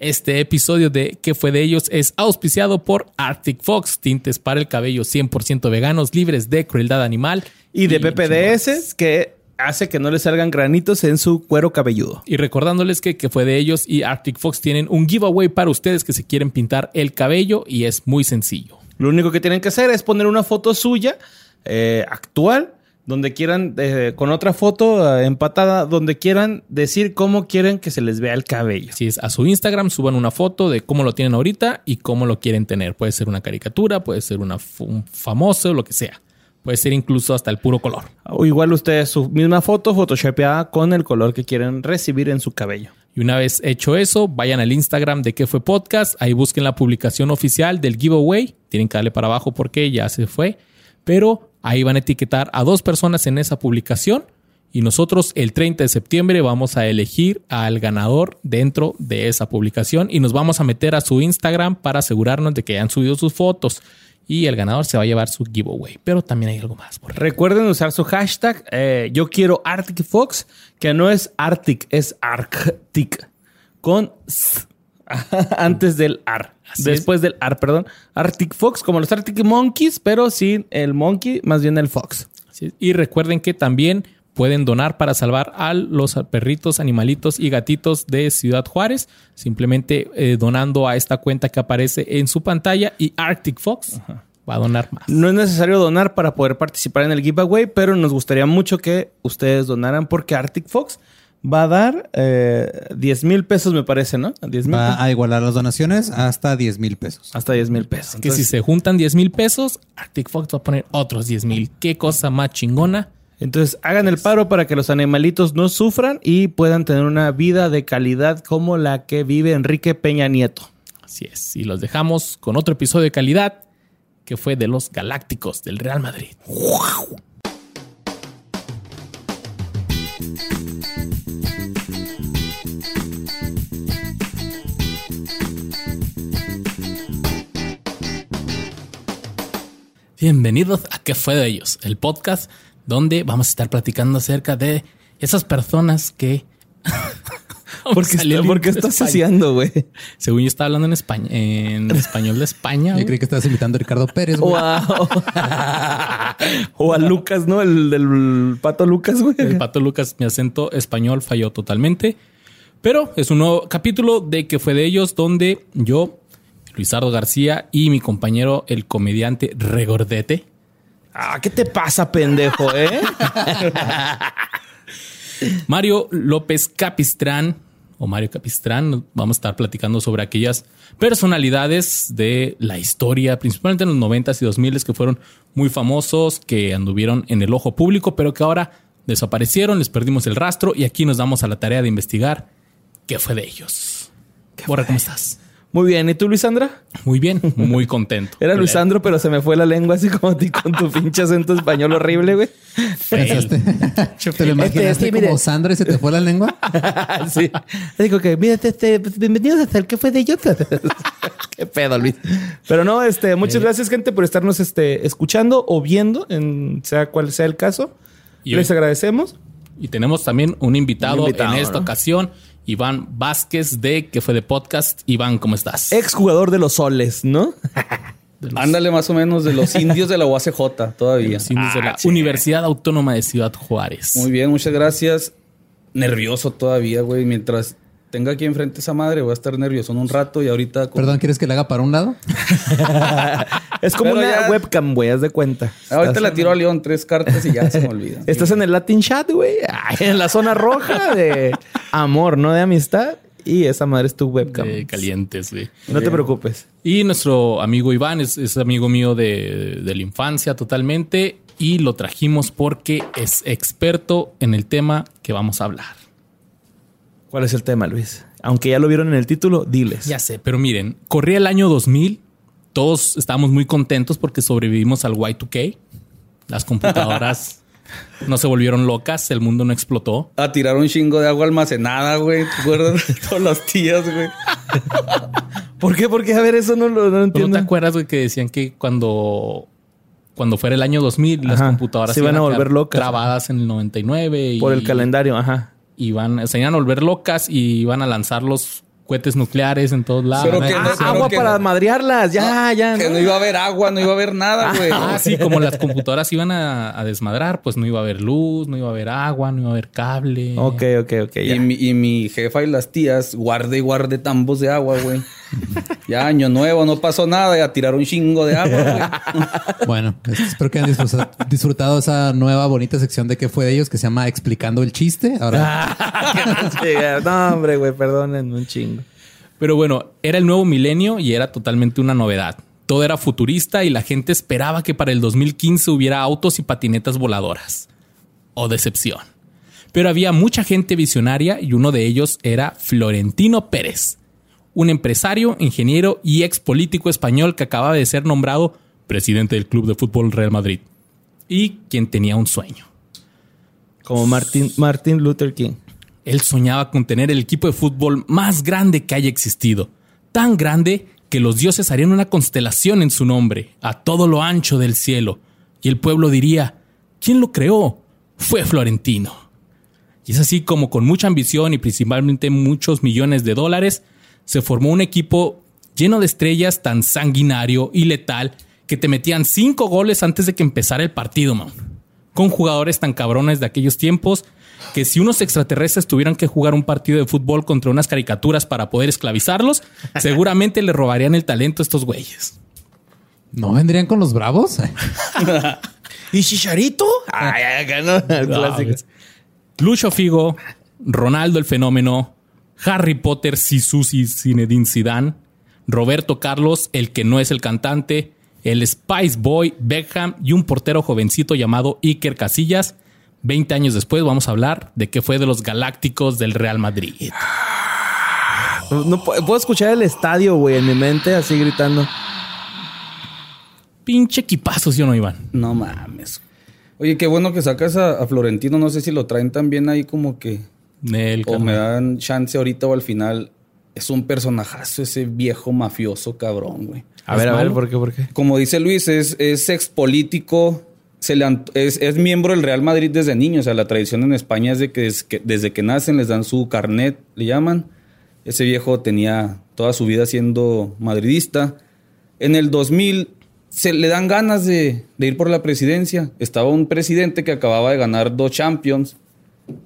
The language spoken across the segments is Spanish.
Este episodio de ¿Qué fue de ellos? es auspiciado por Arctic Fox, tintes para el cabello 100% veganos, libres de crueldad animal. Y de PPDS, que hace que no le salgan granitos en su cuero cabelludo. Y recordándoles que, que fue de ellos y Arctic Fox tienen un giveaway para ustedes que se quieren pintar el cabello y es muy sencillo. Lo único que tienen que hacer es poner una foto suya eh, actual donde quieran, eh, con otra foto eh, empatada, donde quieran decir cómo quieren que se les vea el cabello. Si es a su Instagram, suban una foto de cómo lo tienen ahorita y cómo lo quieren tener. Puede ser una caricatura, puede ser una, un famoso, lo que sea. Puede ser incluso hasta el puro color. O igual ustedes su misma foto photoshopeada con el color que quieren recibir en su cabello. Y una vez hecho eso, vayan al Instagram de qué fue podcast, ahí busquen la publicación oficial del giveaway, tienen que darle para abajo porque ya se fue, pero Ahí van a etiquetar a dos personas en esa publicación y nosotros el 30 de septiembre vamos a elegir al ganador dentro de esa publicación y nos vamos a meter a su Instagram para asegurarnos de que hayan subido sus fotos y el ganador se va a llevar su giveaway. Pero también hay algo más. Recuerden usar su hashtag eh, yo quiero Arctic que no es Arctic, es Arctic con antes del AR. después del AR, perdón. Arctic Fox, como los Arctic Monkeys, pero sin el monkey, más bien el fox. Y recuerden que también pueden donar para salvar a los perritos, animalitos y gatitos de Ciudad Juárez, simplemente eh, donando a esta cuenta que aparece en su pantalla y Arctic Fox va a donar más. No es necesario donar para poder participar en el giveaway, pero nos gustaría mucho que ustedes donaran porque Arctic Fox va a dar eh, 10 mil pesos, me parece, ¿no? va a igualar las donaciones hasta 10 mil pesos. Hasta 10 mil pesos. que si se juntan 10 mil pesos, Arctic Fox va a poner otros 10 mil. Qué cosa más chingona. Entonces hagan el paro para que los animalitos no sufran y puedan tener una vida de calidad como la que vive Enrique Peña Nieto. Así es. Y los dejamos con otro episodio de calidad que fue de los Galácticos del Real Madrid. Bienvenidos a ¿Qué fue de ellos? El podcast donde vamos a estar platicando acerca de esas personas que... ¿Por qué, estás asociando, güey? Según yo estaba hablando en, España, en español de España. Yo creí que estabas invitando a Ricardo Pérez, güey. o a Lucas, ¿no? El del pato Lucas, güey. El pato Lucas, mi acento español falló totalmente. Pero es un nuevo capítulo de que fue de ellos donde yo Luisardo García y mi compañero, el comediante Regordete. Ah, ¿qué te pasa, pendejo, eh? Mario López Capistrán, o Mario Capistrán, vamos a estar platicando sobre aquellas personalidades de la historia, principalmente en los 90s y 2000s, que fueron muy famosos, que anduvieron en el ojo público, pero que ahora desaparecieron, les perdimos el rastro y aquí nos damos a la tarea de investigar qué fue de ellos. Borra, ¿cómo estás? Muy bien. ¿Y tú, Luisandra? Muy bien, muy contento. Era Luisandro, pero se me fue la lengua así como a ti con tu pinche acento español horrible, güey. ¿Te lo imaginaste este, como Sandra y se te fue la lengua? sí. Digo que, mira, este, pues, bienvenidos hasta el que fue de ellos. Qué pedo, Luis. Pero no, este, muchas gracias, gente, por estarnos este, escuchando o viendo, en sea cual sea el caso. Les agradecemos. Y tenemos también un invitado, en esta ocasión Iván Vázquez de que fue de podcast. Iván, ¿cómo estás? Ex jugador de los soles, ¿no? Ándale más o menos de los indios de la UACJ todavía. De los indios de la ah, Universidad Autónoma de Ciudad Juárez. Muy bien, muchas gracias. Nervioso todavía, güey. Mientras tenga aquí enfrente esa madre, voy a estar nervioso en un rato y ahorita. Perdón, ¿quieres que le haga para un lado? es como una webcam, güey, haz de cuenta. Ahorita la tiro a León tres cartas y ya se me olvida. Estás en el Latin Chat, güey. En la zona roja de amor, no de amistad. Y esa madre es tu webcam. De calientes, güey. No te preocupes. Y nuestro amigo Iván es, amigo mío de, de la infancia totalmente. Y lo trajimos porque es experto en el tema que vamos a hablar. ¿Cuál es el tema, Luis? Aunque ya lo vieron en el título, diles. Ya sé, pero miren, corría el año 2000, todos estábamos muy contentos porque sobrevivimos al Y2K. Las computadoras no se volvieron locas, el mundo no explotó. A tirar un chingo de agua almacenada, güey. ¿Te acuerdas de todas las tías, güey? ¿Por qué? Porque, a ver, eso no lo entiendo. ¿No te acuerdas, güey, que decían que cuando cuando fuera el año 2000, las computadoras se iban a volver locas. Trabadas en el 99. Por el calendario, ajá y van, se iban a volver locas y iban a lanzarlos cohetes nucleares en todos lados. Pero que ah, agua para madrearlas, ya, ya. Que no. iba a haber agua, no iba a haber nada, güey. Ah, sí, como las computadoras iban a, desmadrar, pues no iba a haber luz, no iba a haber agua, no iba a haber cable. Ok, ok, ok. Y mi, y mi jefa y las tías guarde y guarde tambos de agua, güey. Ya año nuevo, no pasó nada, ya tiraron un chingo de agua, güey. bueno, espero que hayan disfrutado esa nueva bonita sección de qué fue de ellos que se llama Explicando el chiste. Ahora. no, hombre, güey, perdonen un chingo. Pero bueno, era el nuevo milenio y era totalmente una novedad. Todo era futurista y la gente esperaba que para el 2015 hubiera autos y patinetas voladoras. O decepción. Pero había mucha gente visionaria y uno de ellos era Florentino Pérez, un empresario, ingeniero y ex político español que acababa de ser nombrado presidente del Club de Fútbol Real Madrid y quien tenía un sueño. Como Martin, Martin Luther King. Él soñaba con tener el equipo de fútbol más grande que haya existido, tan grande que los dioses harían una constelación en su nombre, a todo lo ancho del cielo, y el pueblo diría, ¿quién lo creó? Fue Florentino. Y es así como con mucha ambición y principalmente muchos millones de dólares, se formó un equipo lleno de estrellas tan sanguinario y letal que te metían cinco goles antes de que empezara el partido, man. Con jugadores tan cabrones de aquellos tiempos que si unos extraterrestres tuvieran que jugar un partido de fútbol contra unas caricaturas para poder esclavizarlos, seguramente le robarían el talento a estos güeyes. ¿No vendrían con los bravos? ¿Y Chicharito? Ay, ganó el clásico. Lucho Figo, Ronaldo el Fenómeno, Harry Potter, Sisu y Zinedine Zidane, Roberto Carlos, el que no es el cantante, el Spice Boy Beckham y un portero jovencito llamado Iker Casillas 20 años después vamos a hablar de qué fue de los Galácticos del Real Madrid. No, puedo escuchar el estadio, güey, en mi mente, así gritando. Pinche equipazo, ¿sí o no, Iván? No mames. Oye, qué bueno que sacas a, Florentino. No sé si lo traen también ahí como que... o me dan chance ahorita o al final. Es un personajazo ese viejo mafioso cabrón, güey. A ver, a ver, ¿por qué? ¿Por qué? Como dice Luis, es, es ex político se le, es, miembro del Real Madrid desde niño. O sea, la tradición en España es de que, desde que nacen les dan su carnet, le llaman. Ese viejo tenía toda su vida siendo madridista. En el 2000 se le dan ganas de, ir por la presidencia. Estaba un presidente que acababa de ganar dos Champions.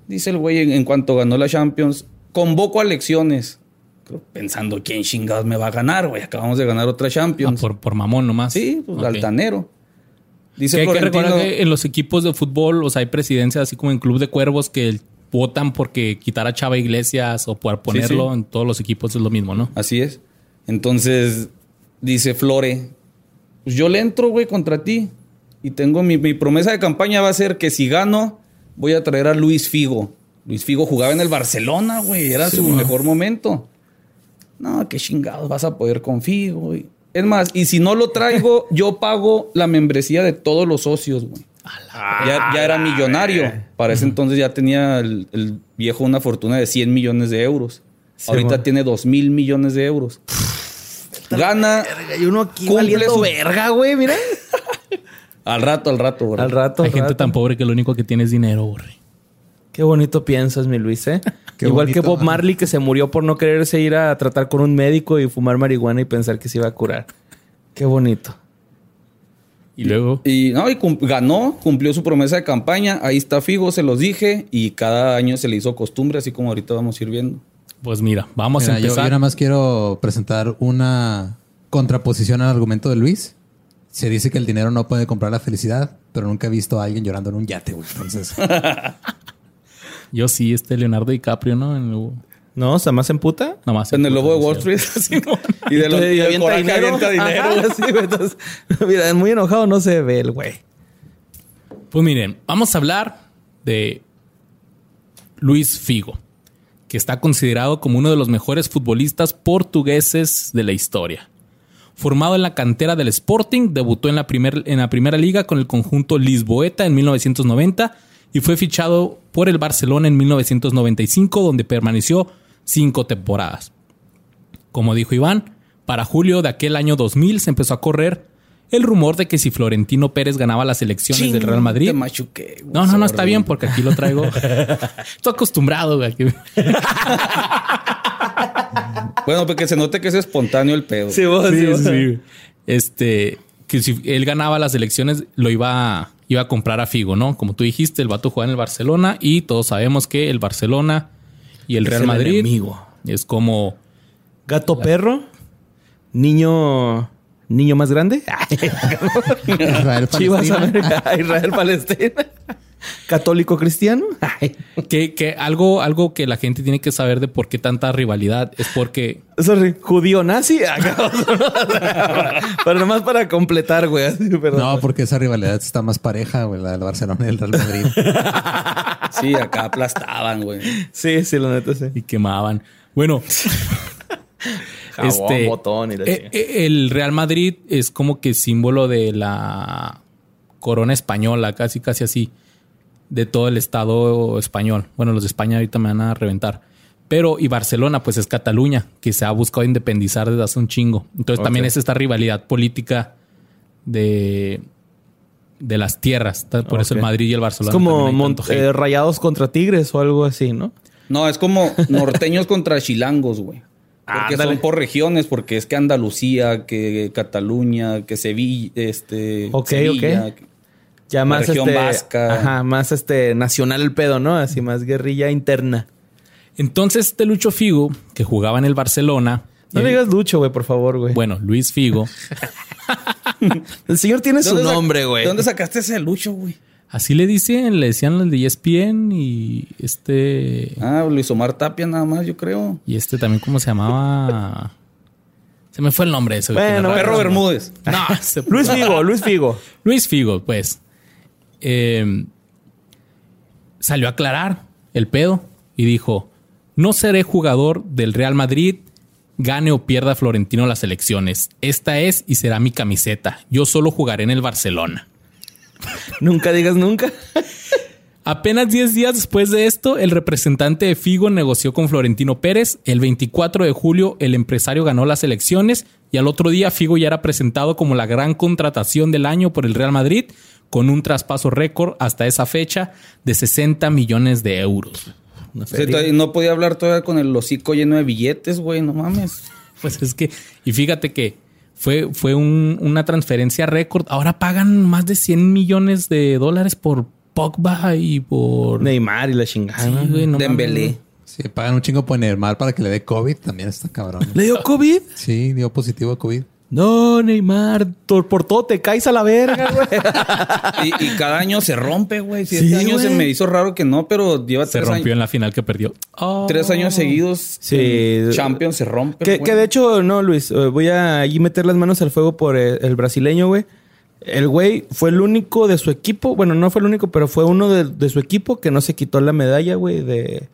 Dice el güey, en, cuanto ganó la Champions, convoco a elecciones. Pensando, ¿quién chingados me va a ganar, güey? Acabamos de ganar otra Champions. Ah, por, mamón nomás. Sí, pues altanero. Dice que hay que recordar que en los equipos de fútbol, o sea, hay presidencias así como en Club de Cuervos que votan porque quitar a Chava Iglesias o por ponerlo en todos los equipos es lo mismo, ¿no? Así es. Entonces, dice Flore, pues yo le entro, güey, contra ti. Y tengo mi, promesa de campaña va a ser que si gano, voy a traer a Luis Figo. Luis Figo jugaba en el Barcelona, güey, era su mejor momento. No, qué chingados vas a poder con Figo, güey. Es más, y si no lo traigo, yo pago la membresía de todos los socios, güey. Ya, era millonario. Para ese entonces ya tenía el, viejo una fortuna de 100 millones de euros. Ahorita tiene 2 mil millones de euros. Gana. y uno aquí valiendo verga, güey, mira. Al rato, al rato, güey. Al rato. Hay gente tan pobre que lo único que tiene es dinero, güey. Qué bonito piensas, mi Luis, ¿eh? Igual que Bob Marley que se murió por no quererse ir a tratar con un médico y fumar marihuana y pensar que se iba a curar. Qué bonito. Y luego. Y, no, y ganó, cumplió su promesa de campaña. Ahí está Figo, se los dije. Y cada año se le hizo costumbre, así como ahorita vamos a ir viendo. Pues mira, vamos a empezar. Yo, yo nada más quiero presentar una contraposición al argumento de Luis. Se dice que el dinero no puede comprar la felicidad, pero nunca he visto a alguien llorando en un yate, güey. Entonces. Yo sí, este Leonardo DiCaprio, ¿no? En No, ¿se más en puta? Nada más. En, el lobo de Wall Street. y de lo que avienta dinero. dinero. mira, muy enojado no se ve el güey. Pues miren, vamos a hablar de Luis Figo, que está considerado como uno de los mejores futbolistas portugueses de la historia. Formado en la cantera del Sporting, debutó en la, en la primera liga con el conjunto Lisboeta en 1990 y fue fichado por el Barcelona en 1995, donde permaneció cinco temporadas. Como dijo Iván, para julio de aquel año 2000 se empezó a correr el rumor de que si Florentino Pérez ganaba las elecciones del Real Madrid. no, no, no, está bien porque aquí lo traigo. Estoy acostumbrado. Güey. Bueno, porque se note que es espontáneo el pedo. Sí, vos, sí, Sí. Este, que si él ganaba las elecciones, lo iba a, iba a comprar a Figo, ¿no? Como tú dijiste, el vato juega en el Barcelona y todos sabemos que el Barcelona y el Es Real el Madrid enemigo. es como Gato perro. Niño. Niño más grande. Israel, Chivas Palestina. América, Israel Palestina. Católico cristiano. Que, que algo, algo que la gente tiene que saber de por qué tanta rivalidad es porque Sorry, judío nazi. Pero nomás para completar, güey. No, porque esa rivalidad está más pareja, güey, la del Barcelona y el Real Madrid. Sí, acá aplastaban, güey. Sí, sí, la neta sí. y quemaban. Bueno, Jabón, este, botón y la eh, eh, el Real Madrid es como que símbolo de la corona española, casi, casi así, de todo el estado español. Bueno, los de España ahorita me van a reventar. Pero, y Barcelona, pues es Cataluña, que se ha buscado independizar desde hace un chingo. Entonces también es esta rivalidad política de, de las tierras. Por eso el. Madrid y el Es Barcelona. como tanto hate. eh, rayados contra tigres o algo así, ¿no? No, es como norteños contra chilangos, güey. Porque Ándale. son por regiones, porque es que Andalucía, que Cataluña, que Sevilla, este. Ok, Sevilla, ok. Ya más región este, vasca. Ajá, más este nacional el pedo, ¿no? Así más guerrilla interna. Entonces, este Lucho Figo, que jugaba en el Barcelona. No le digas Lucho, güey, por favor, güey. Bueno, Luis Figo. el señor tiene ¿De su nombre, güey. ¿De dónde sacaste ese lucho, güey? Así le dicen, le decían los de ESPN y este. Ah, Luis Omar Tapia nada más, yo creo. Y este también, ¿cómo se llamaba? Se me fue el nombre de ese. güey, Bueno. Perro Bermúdez. No, se- Luis Figo, Luis Figo. Luis Figo, pues. Eh, salió a aclarar el pedo y dijo: No seré jugador del Real Madrid, gane o pierda Florentino las elecciones. Esta es y será mi camiseta. Yo solo jugaré en el Barcelona. Nunca digas nunca. Apenas 10 días después de esto, el representante de Figo negoció con Florentino Pérez. El 24 de julio, el empresario ganó las elecciones y al otro día Figo ya era presentado como la gran contratación del año por el Real Madrid, con un traspaso récord hasta esa fecha de 60 millones de euros. O sea, no podía hablar todavía con el hocico lleno de billetes, güey, no mames. Pues es que, y fíjate que fue, fue un- una transferencia récord. Ahora pagan más de 100 millones de dólares por Pogba y por... Neymar y la chingada. Sí, güey, no Dembélé. mames. Sí, pagan un chingo por Neymar para que le dé COVID. También está cabrón. ¿Le dio COVID? Sí, dio positivo a COVID. No, Neymar, por, por todo te caes a la verga, güey. Y, y cada año se rompe, güey. Si Sí, este año se me hizo raro que no, pero lleva Se tres, rompió en la final que perdió. Oh. tres años seguidos. Sí. Champions se rompe. que, de hecho, no, Luis, eh, voy a ahí meter las manos al fuego por eh, el, brasileño, güey. El güey fue el único de su equipo, bueno, no fue el único, pero fue uno de, de su equipo que no se quitó la medalla, güey, de,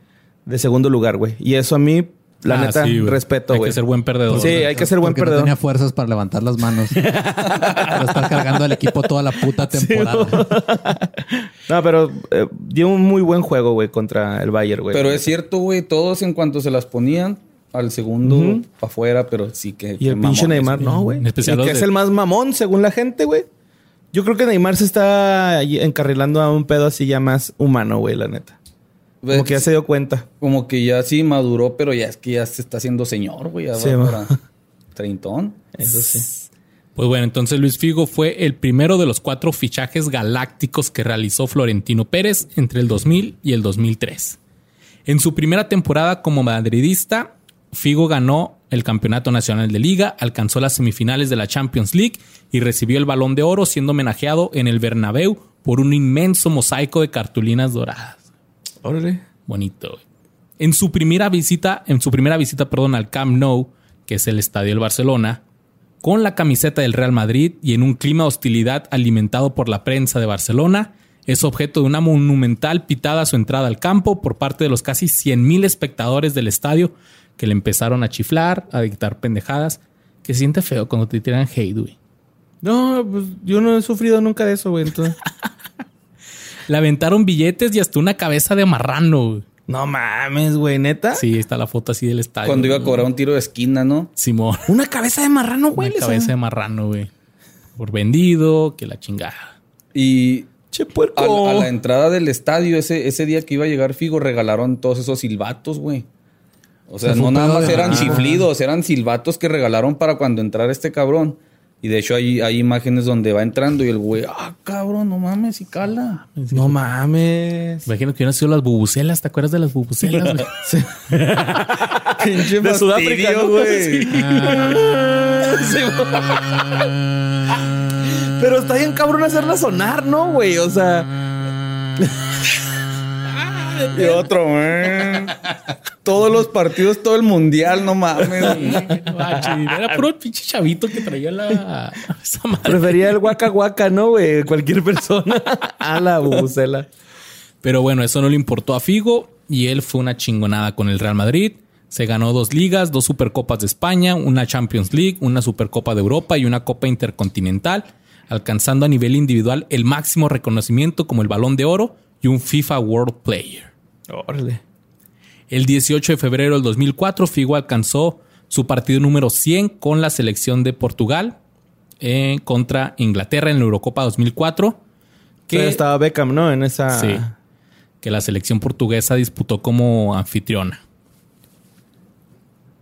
de segundo lugar, güey. Y eso a mí, la Ah, neta, sí, güey. respeto, Hay que ser buen perdedor. Sí, hay que ser buen Porque no perdedor. tenía fuerzas para levantar las manos. para estar cargando al equipo toda la puta temporada. No, pero eh, dio un muy buen juego, güey, contra el Bayern, güey. Pero es cierto, güey, todos en cuanto se las ponían al segundo Ujú. para afuera, pero sí que. Y el que pinche Neymar, güey. no, güey. Los que es el más mamón, según la gente, güey. Yo creo que Neymar se está encarrilando a un pedo así ya más humano, güey, la neta. Como Ves, que ya se dio cuenta. Como que ya sí maduró, pero ya es que ya se está haciendo señor, güey. Ya Sí, va va. para treintón. Eso sí. Pues bueno, entonces Luis Figo fue el primero de los cuatro fichajes galácticos que realizó Florentino Pérez entre el 2000 y el 2003. En su primera temporada como madridista, Figo ganó el Campeonato Nacional de Liga, alcanzó las semifinales de la Champions League y recibió el Balón de Oro siendo homenajeado en el Bernabéu por un inmenso mosaico de cartulinas doradas. Órale. Bonito. güey. En su primera visita, en su primera visita, perdón, al Camp Nou, que es el estadio del Barcelona, con la camiseta del Real Madrid y en un clima de hostilidad alimentado por la prensa de Barcelona, es objeto de una monumental pitada a su entrada al campo por parte de los casi 100.000 espectadores del estadio que le empezaron a chiflar, a dictar pendejadas, que se siente feo cuando te tiran hate, güey. No, pues yo no he sufrido nunca de eso, güey. Entonces... Le aventaron billetes y hasta una cabeza de marrano, güey. no mames, güey, neta. Sí, está la foto así del estadio. Cuando iba a cobrar un tiro de esquina, ¿no? Simón. Una cabeza de marrano, güey. Una cabeza de marrano, güey. Por vendido, que la chingada. Y Che, puerco. a, a la entrada del estadio, ese, ese día que iba a llegar Figo, regalaron todos esos silbatos, güey. O sea, Se no nada más eran chiflidos, eran silbatos que regalaron para cuando entrara este cabrón. Y de hecho hay, hay imágenes donde va entrando y el güey, ah, cabrón, no mames, y cala. No mames. Imagino que hubieran sido las bubucelas. ¿Te acuerdas de las bubucelas? güey? Pinche De Sudáfrica, güey. Sí, Pero está bien cabrón hacerla sonar, ¿no, güey? O sea, Y otro, güey. Todos los partidos, todo el mundial, no mames. Guachi, Era puro pinche chavito que traía la... Esa madre. prefería el guaca guaca, ¿no, güey? Cualquier persona a la bubucela. Pero bueno, eso no le importó a Figo y él fue una chingonada con el Real Madrid. Se ganó dos ligas, dos Supercopas de España, una Champions League, una Supercopa de Europa y una Copa Intercontinental, alcanzando a nivel individual el máximo reconocimiento como el Balón de Oro y un FIFA World Player. Órale. El 18 de febrero del 2004, Figo alcanzó su partido número 100 con la selección de Portugal eh, contra Inglaterra en la Eurocopa 2004. Que estaba Beckham, ¿no? En esa. Sí. Que la selección portuguesa disputó como anfitriona.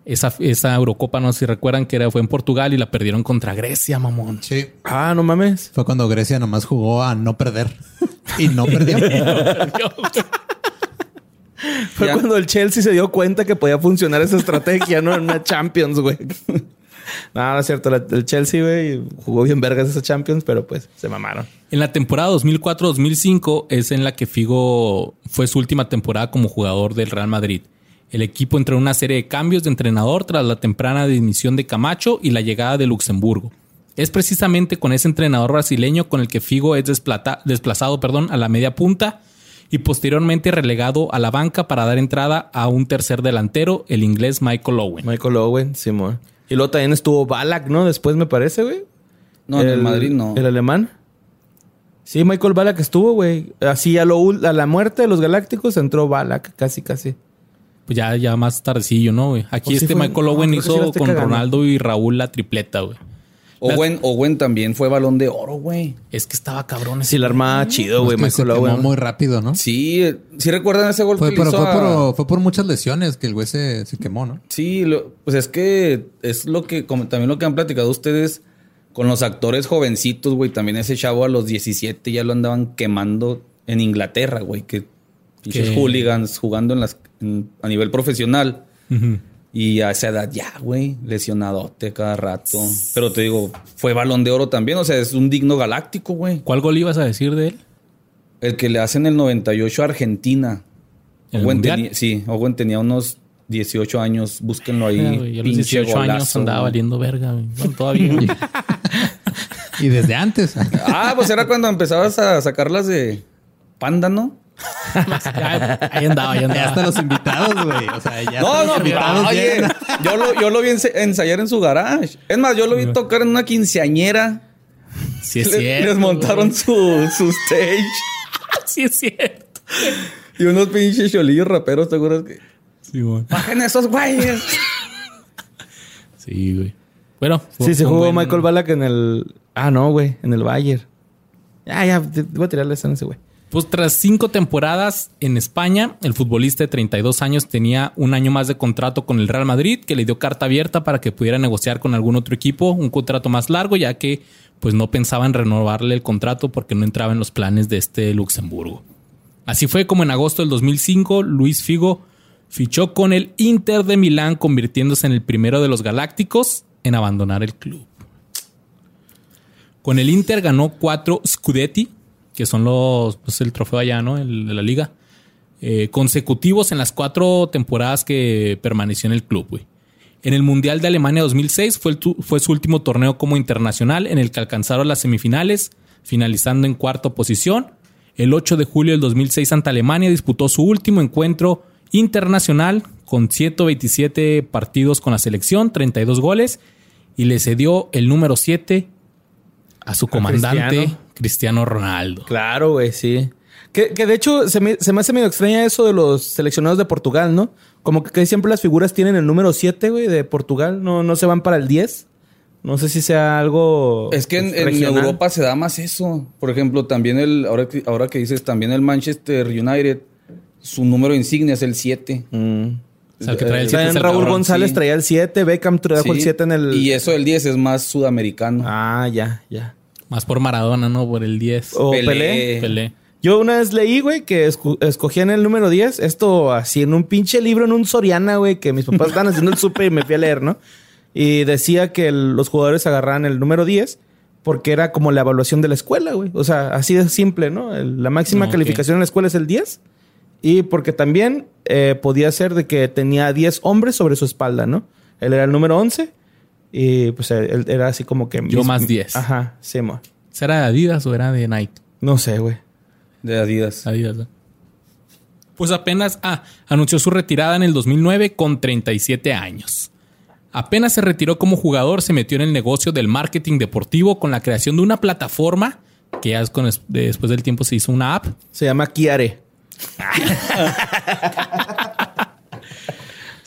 Esa, esa Eurocopa, no sé si recuerdan que era, fue en Portugal y la perdieron contra Grecia, mamón. Sí. Ah, no mames. Fue cuando Grecia nomás jugó a no perder. Y no perdió. Fue Ya. cuando el Chelsea se dio cuenta que podía funcionar esa estrategia, ¿no? En una Champions, güey. No, no es cierto. El Chelsea, güey, jugó bien vergas esa Champions, pero pues se mamaron. En la temporada 2004-2005 es en la que Figo fue su última temporada como jugador del Real Madrid. El equipo entró en una serie de cambios de entrenador tras la temprana dimisión de Camacho y la llegada de Luxemburgo. Es precisamente con ese entrenador brasileño con el que Figo es desplazado perdón, a la media punta y posteriormente relegado a la banca para dar entrada a un tercer delantero, el inglés Michael Owen. Michael Owen, Simón. Y luego también estuvo Balak, ¿no? Después me parece, güey. No, en el Madrid no. ¿El alemán? Sí, Michael Balak estuvo, güey. Así a, lo, a la muerte de los Galácticos entró Balak, casi, casi. Pues ya, ya más tardecillo, ¿no? güey? Aquí Pues sí este fue- Michael Owen sí hizo con cagando. Ronaldo y Raúl la tripleta, güey. Owen, Owen también fue balón de oro, güey. Es que estaba cabrón ese Sí, la armaba chido, güey, Pues que se Michael quemó Owen. muy rápido, ¿no? Sí, sí recuerdan ese gol Fue, pero fue a- por, fue por muchas lesiones que el güey se, se quemó, ¿no? Sí, lo- pues es que es lo que, como también lo que han platicado ustedes con los actores jovencitos, güey. También ese chavo a los 17 ya lo andaban quemando en Inglaterra, güey. Que pinches hooligans jugando en las, en- a nivel profesional. Ujú. Y a esa edad ya, güey, lesionadote cada rato. Pero te digo, fue balón de oro también. O sea, es un digno galáctico, güey. ¿Cuál gol ibas a decir de él? El que le hacen el 98 a Argentina. ¿En el Owen tenía- sí, Owen tenía unos 18 años. Búsquenlo ahí. Ah, yo a los Pinche 18 años andaba güey. valiendo verga, güey. Bueno, todavía. güey. Y desde antes. Ah, pues era cuando empezabas a sacarlas de panda, ¿no? Ya, ahí andaba, ahí Ya andaba. hasta los invitados, güey. O sea, ya No, no, los invitados oye, llegan. yo lo, yo lo vi ensayar en su garage. Es más, yo lo vi tocar en una quinceañera. Sí es Le- cierto. Les montaron su, su stage. Sí es cierto. Y unos pinches cholillos raperos, ¿te acuerdas? Que... Sí, güey. Bajen esos güeyes. Sí, güey. Bueno. fue- Sí, se jugó buen- Michael Balak en el... Ah, no, güey. En el Bayern. Ya, ya. te- Voy a tirarle esa en ese güey. Pues tras cinco temporadas en España, el futbolista de 32 años tenía un año más de contrato con el Real Madrid, que le dio carta abierta para que pudiera negociar con algún otro equipo un contrato más largo, ya que pues no pensaba en renovarle el contrato porque no entraba en los planes de este Luxemburgo. Así fue como en agosto del 2005 Luis Figo fichó con el Inter de Milán, convirtiéndose en el primero de los Galácticos en abandonar el club. Con el Inter ganó cuatro Scudetti, que son los, pues el trofeo allá, ¿no? El de la liga. eh, consecutivos en las cuatro temporadas que permaneció en el club, güey. En el Mundial de Alemania 2006 fue, fue su último torneo como internacional en el que alcanzaron las semifinales, finalizando en cuarta posición. El 8 de julio del 2006 ante Alemania disputó su último encuentro internacional con 127 partidos con la selección, 32 goles y le cedió el número 7 a su comandante Cristiano. Cristiano Ronaldo. Claro, güey, sí. Que, que de hecho se me, se me hace medio extraña eso de los seleccionados de Portugal, ¿no? Como que, siempre las figuras tienen el número 7, güey, de Portugal. No, no se van para el 10. No sé si sea algo. Es que en. Europa se da más eso. Por ejemplo, también el, ahora que, ahora que dices, también el Manchester United, su número insignia es el 7. Mm. O sea, el que trae el 7 También es el Raúl cabrón. González sí. traía el 7, Beckham trajo el Sí. 7 en el... Y eso del 10 es más sudamericano. Ah, ya, ya. Más por Maradona, ¿no? Por el 10. O Pelé. Pelé. Pelé. Yo una vez leí, güey, que esco- escogían el número 10. Esto así en un pinche libro, en un Soriana, güey, que mis papás estaban haciendo el súper y me fui a leer, ¿no? Y decía que el- los jugadores agarraban el número 10 porque era como la evaluación de la escuela, güey. O sea, así de simple, ¿no? El- la máxima calificación en la escuela es el 10. Y porque también eh, podía ser de que tenía 10 hombres sobre su espalda, ¿no? Él era el número 11 y pues él, era así como que... Yo más 10. Ajá, sí, mo. ¿Será de Adidas o era de Nike? No sé, güey. De Adidas. Adidas. ¿no? Pues apenas ah, anunció su retirada en el 2009 con 37 años. Apenas se retiró como jugador, se metió en el negocio del marketing deportivo con la creación de una plataforma que ya es con- después del tiempo se hizo una app. Se llama Kiare.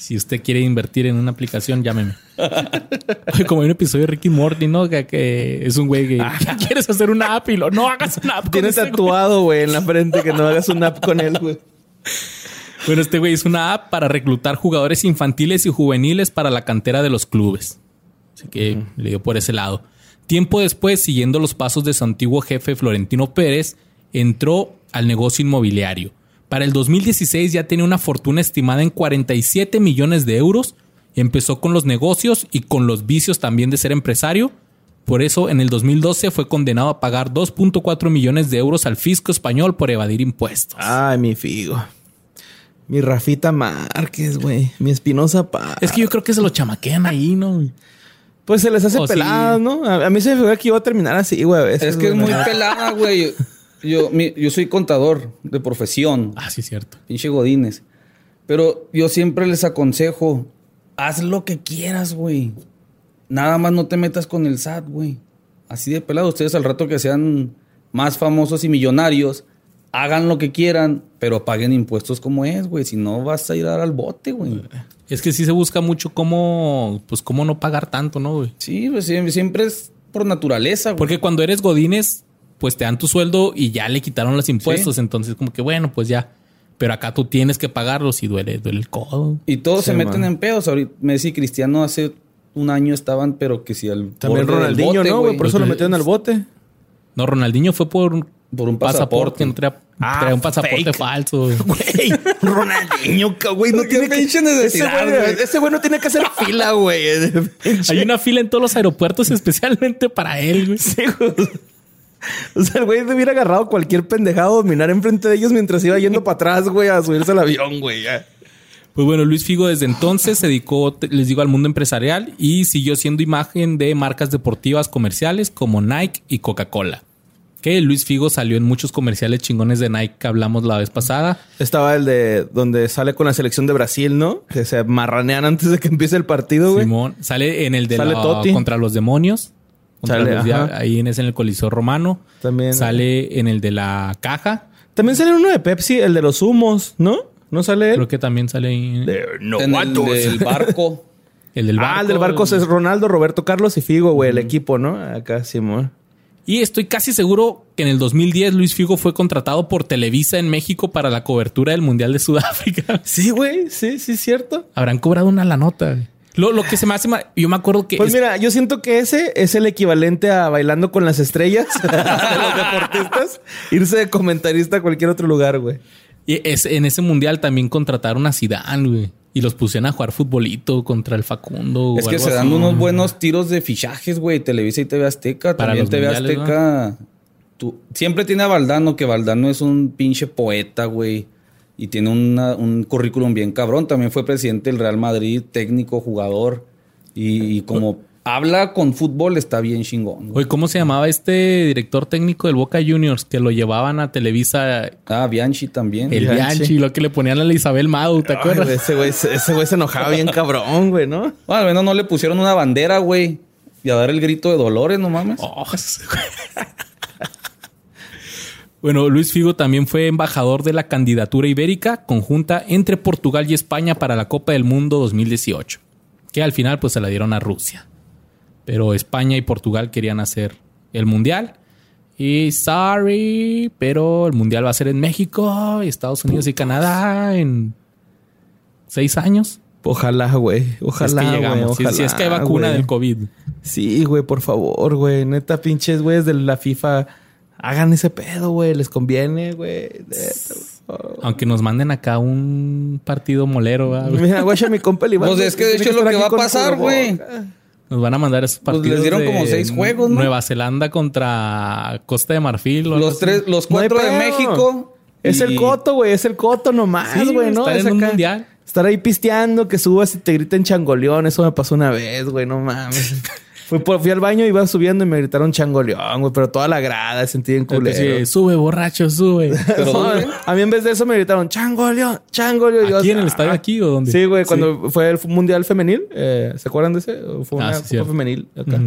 Si usted quiere invertir en una aplicación, llámeme. Como hay un episodio de Ricky Morty, ¿no? Que, que es un güey que quieres hacer una app y lo no hagas una app. con Tiene ese güey. tatuado, güey, en la frente que no hagas un app con él, güey. Bueno, este güey es una app para reclutar jugadores infantiles y juveniles para la cantera de los clubes. Así que le dio por ese lado. Tiempo después, siguiendo los pasos de su antiguo jefe Florentino Pérez, entró al negocio inmobiliario. Para el 2016 ya tenía una fortuna estimada en 47 millones de euros. Empezó con los negocios y con los vicios también de ser empresario. Por eso, en el 2012 fue condenado a pagar 2.4 millones de euros al fisco español por evadir impuestos. Ay, mi figo. Mi Rafita Márquez, güey. Mi Espinosa Paz. Es que yo creo que se lo chamaquean ahí, ¿no? Pues se les hace sí. peladas, ¿no? A, mí se me figura que iba a terminar así, güey. Es que es muy pelada, güey. Yo, mi- yo soy contador de profesión. Ah, sí, cierto. Pinche Godines. Pero yo siempre les aconsejo, haz lo que quieras, güey. Nada más no te metas con el SAT, güey. Así de pelado. Ustedes al rato que sean más famosos y millonarios, hagan lo que quieran, pero paguen impuestos como es, güey. Si no, vas a ir a dar al bote, güey. Es que sí se busca mucho cómo, pues cómo no pagar tanto, ¿no, güey? Sí, pues siempre, siempre es por naturaleza, güey. Porque cuando eres godines, pues te dan tu sueldo y ya le quitaron los impuestos. Entonces, como que bueno, pues ya. Pero acá tú tienes que pagarlos y duele, duele el codo. Y todos se meten en pedos. Ahorita Messi y Cristiano hace un año estaban, pero que si al También Ronaldinho, bote, ¿no, güey? Por eso lo metieron al bote. No, Ronaldinho fue por un Por un pasaporte, pasaporte. no traía, Ah, un pasaporte fake. falso. güey. Ronaldinho, güey, no tiene que... Ese güey, güey. ese güey no tiene que hacer fila, güey. Hay una fila en todos los aeropuertos especialmente para él, güey. Sí, güey. O sea, el güey se hubiera agarrado cualquier pendejado a dominar enfrente de ellos mientras iba yendo para atrás, güey, a subirse al avión, güey. ya. Pues bueno, Luis Figo desde entonces se dedicó, te- les digo, al mundo empresarial y siguió siendo imagen de marcas deportivas comerciales como Nike y Coca-Cola. Que Luis Figo salió en muchos comerciales chingones de Nike que hablamos la vez pasada. Estaba el de donde sale con la selección de Brasil, ¿no? Que se marranean antes de que empiece el partido, güey. Simón sale en el de Sale la- Totti. contra los demonios. Sale, los ahí en ese en el Coliseo Romano. También. Sale en el de la caja. También sale uno de Pepsi, el de los humos, ¿no? ¿No sale él? Creo que también sale ahí. no en el del barco. El del barco. Ah, el del barco es Ronaldo, Roberto Carlos y Figo, güey, el equipo, ¿no? Acá, Simón. Y estoy casi seguro que en el 2010 Luis Figo fue contratado por Televisa en México para la cobertura del Mundial de Sudáfrica. Sí, güey, sí, sí, cierto. Habrán cobrado una la nota. Lo, lo que se me hace... Yo me acuerdo que... Pues es- mira, yo siento que ese es el equivalente a bailando con las estrellas de los deportistas, irse de comentarista a cualquier otro lugar, güey. y es- en ese Mundial también contrataron a Zidane, güey. Y los pusieron a jugar futbolito contra el Facundo. o Es que algo se dan así. unos buenos tiros de fichajes, güey. Televisa y TV Azteca. Para También TV mundiales, Azteca. tú- siempre tiene a Valdano, que Valdano es un pinche poeta, güey. Y tiene una- un currículum bien cabrón. También fue presidente del Real Madrid, técnico, jugador. Y, y como habla con fútbol, está bien chingón. güey. Oye, ¿cómo se llamaba este director técnico del Boca Juniors que lo llevaban a Televisa? Ah, Bianchi también. El Bianchi. Bianchi, lo que le ponían a la Isabel Madu, ¿te acuerdas? ese güey, ese güey se enojaba bien cabrón, güey, ¿no? Bueno, al menos no le pusieron una bandera, güey. Y a dar el grito de dolores, no mames. Oh, ese güey. Bueno, Luis Figo también fue embajador de la candidatura ibérica conjunta entre Portugal y España para la Copa del Mundo 2018, que al final pues se la dieron a Rusia. Pero España y Portugal querían hacer el Mundial. Y sorry, pero el Mundial va a ser en México, y Estados Unidos y Canadá en seis años. Ojalá, güey. Ojalá, es que. Si- si, es que hay vacuna del COVID. Sí, güey, por favor, güey. Neta, pinches güeyes de la FIFA. Hagan ese pedo, güey. Les conviene, güey. Aunque nos manden acá un partido molero, ¿verdad, güey? Mira, guacha mi compa el Iván, Pues güey, es que de hecho es lo que va a pasar, güey. Nos van a mandar esos Pues les partidos. dieron de como seis juegos, ¿no? Nueva Zelanda contra Costa de Marfil. o Los tres, los No cuatro de. México. Es y- el coto, güey. Es el coto nomás, Sí, güey, ¿no? estar Es en un acá. mundial. Estar ahí pisteando, que subas y te griten changoleón. Eso me pasó una vez, güey. No mames. fui, al baño, iba subiendo y me gritaron changoleón, güey. Pero toda la grada sentí en culero. sí, sube, borracho, sube. Pero No, ¿dónde? a mí en vez de eso me gritaron changoleón, changoleón. Yo, ¿Aquí en el ah, estadio aquí o dónde? Sí, güey, cuando fue el mundial femenil. eh, ¿Se acuerdan de ese? Fue Ah, una sí, copa femenil acá.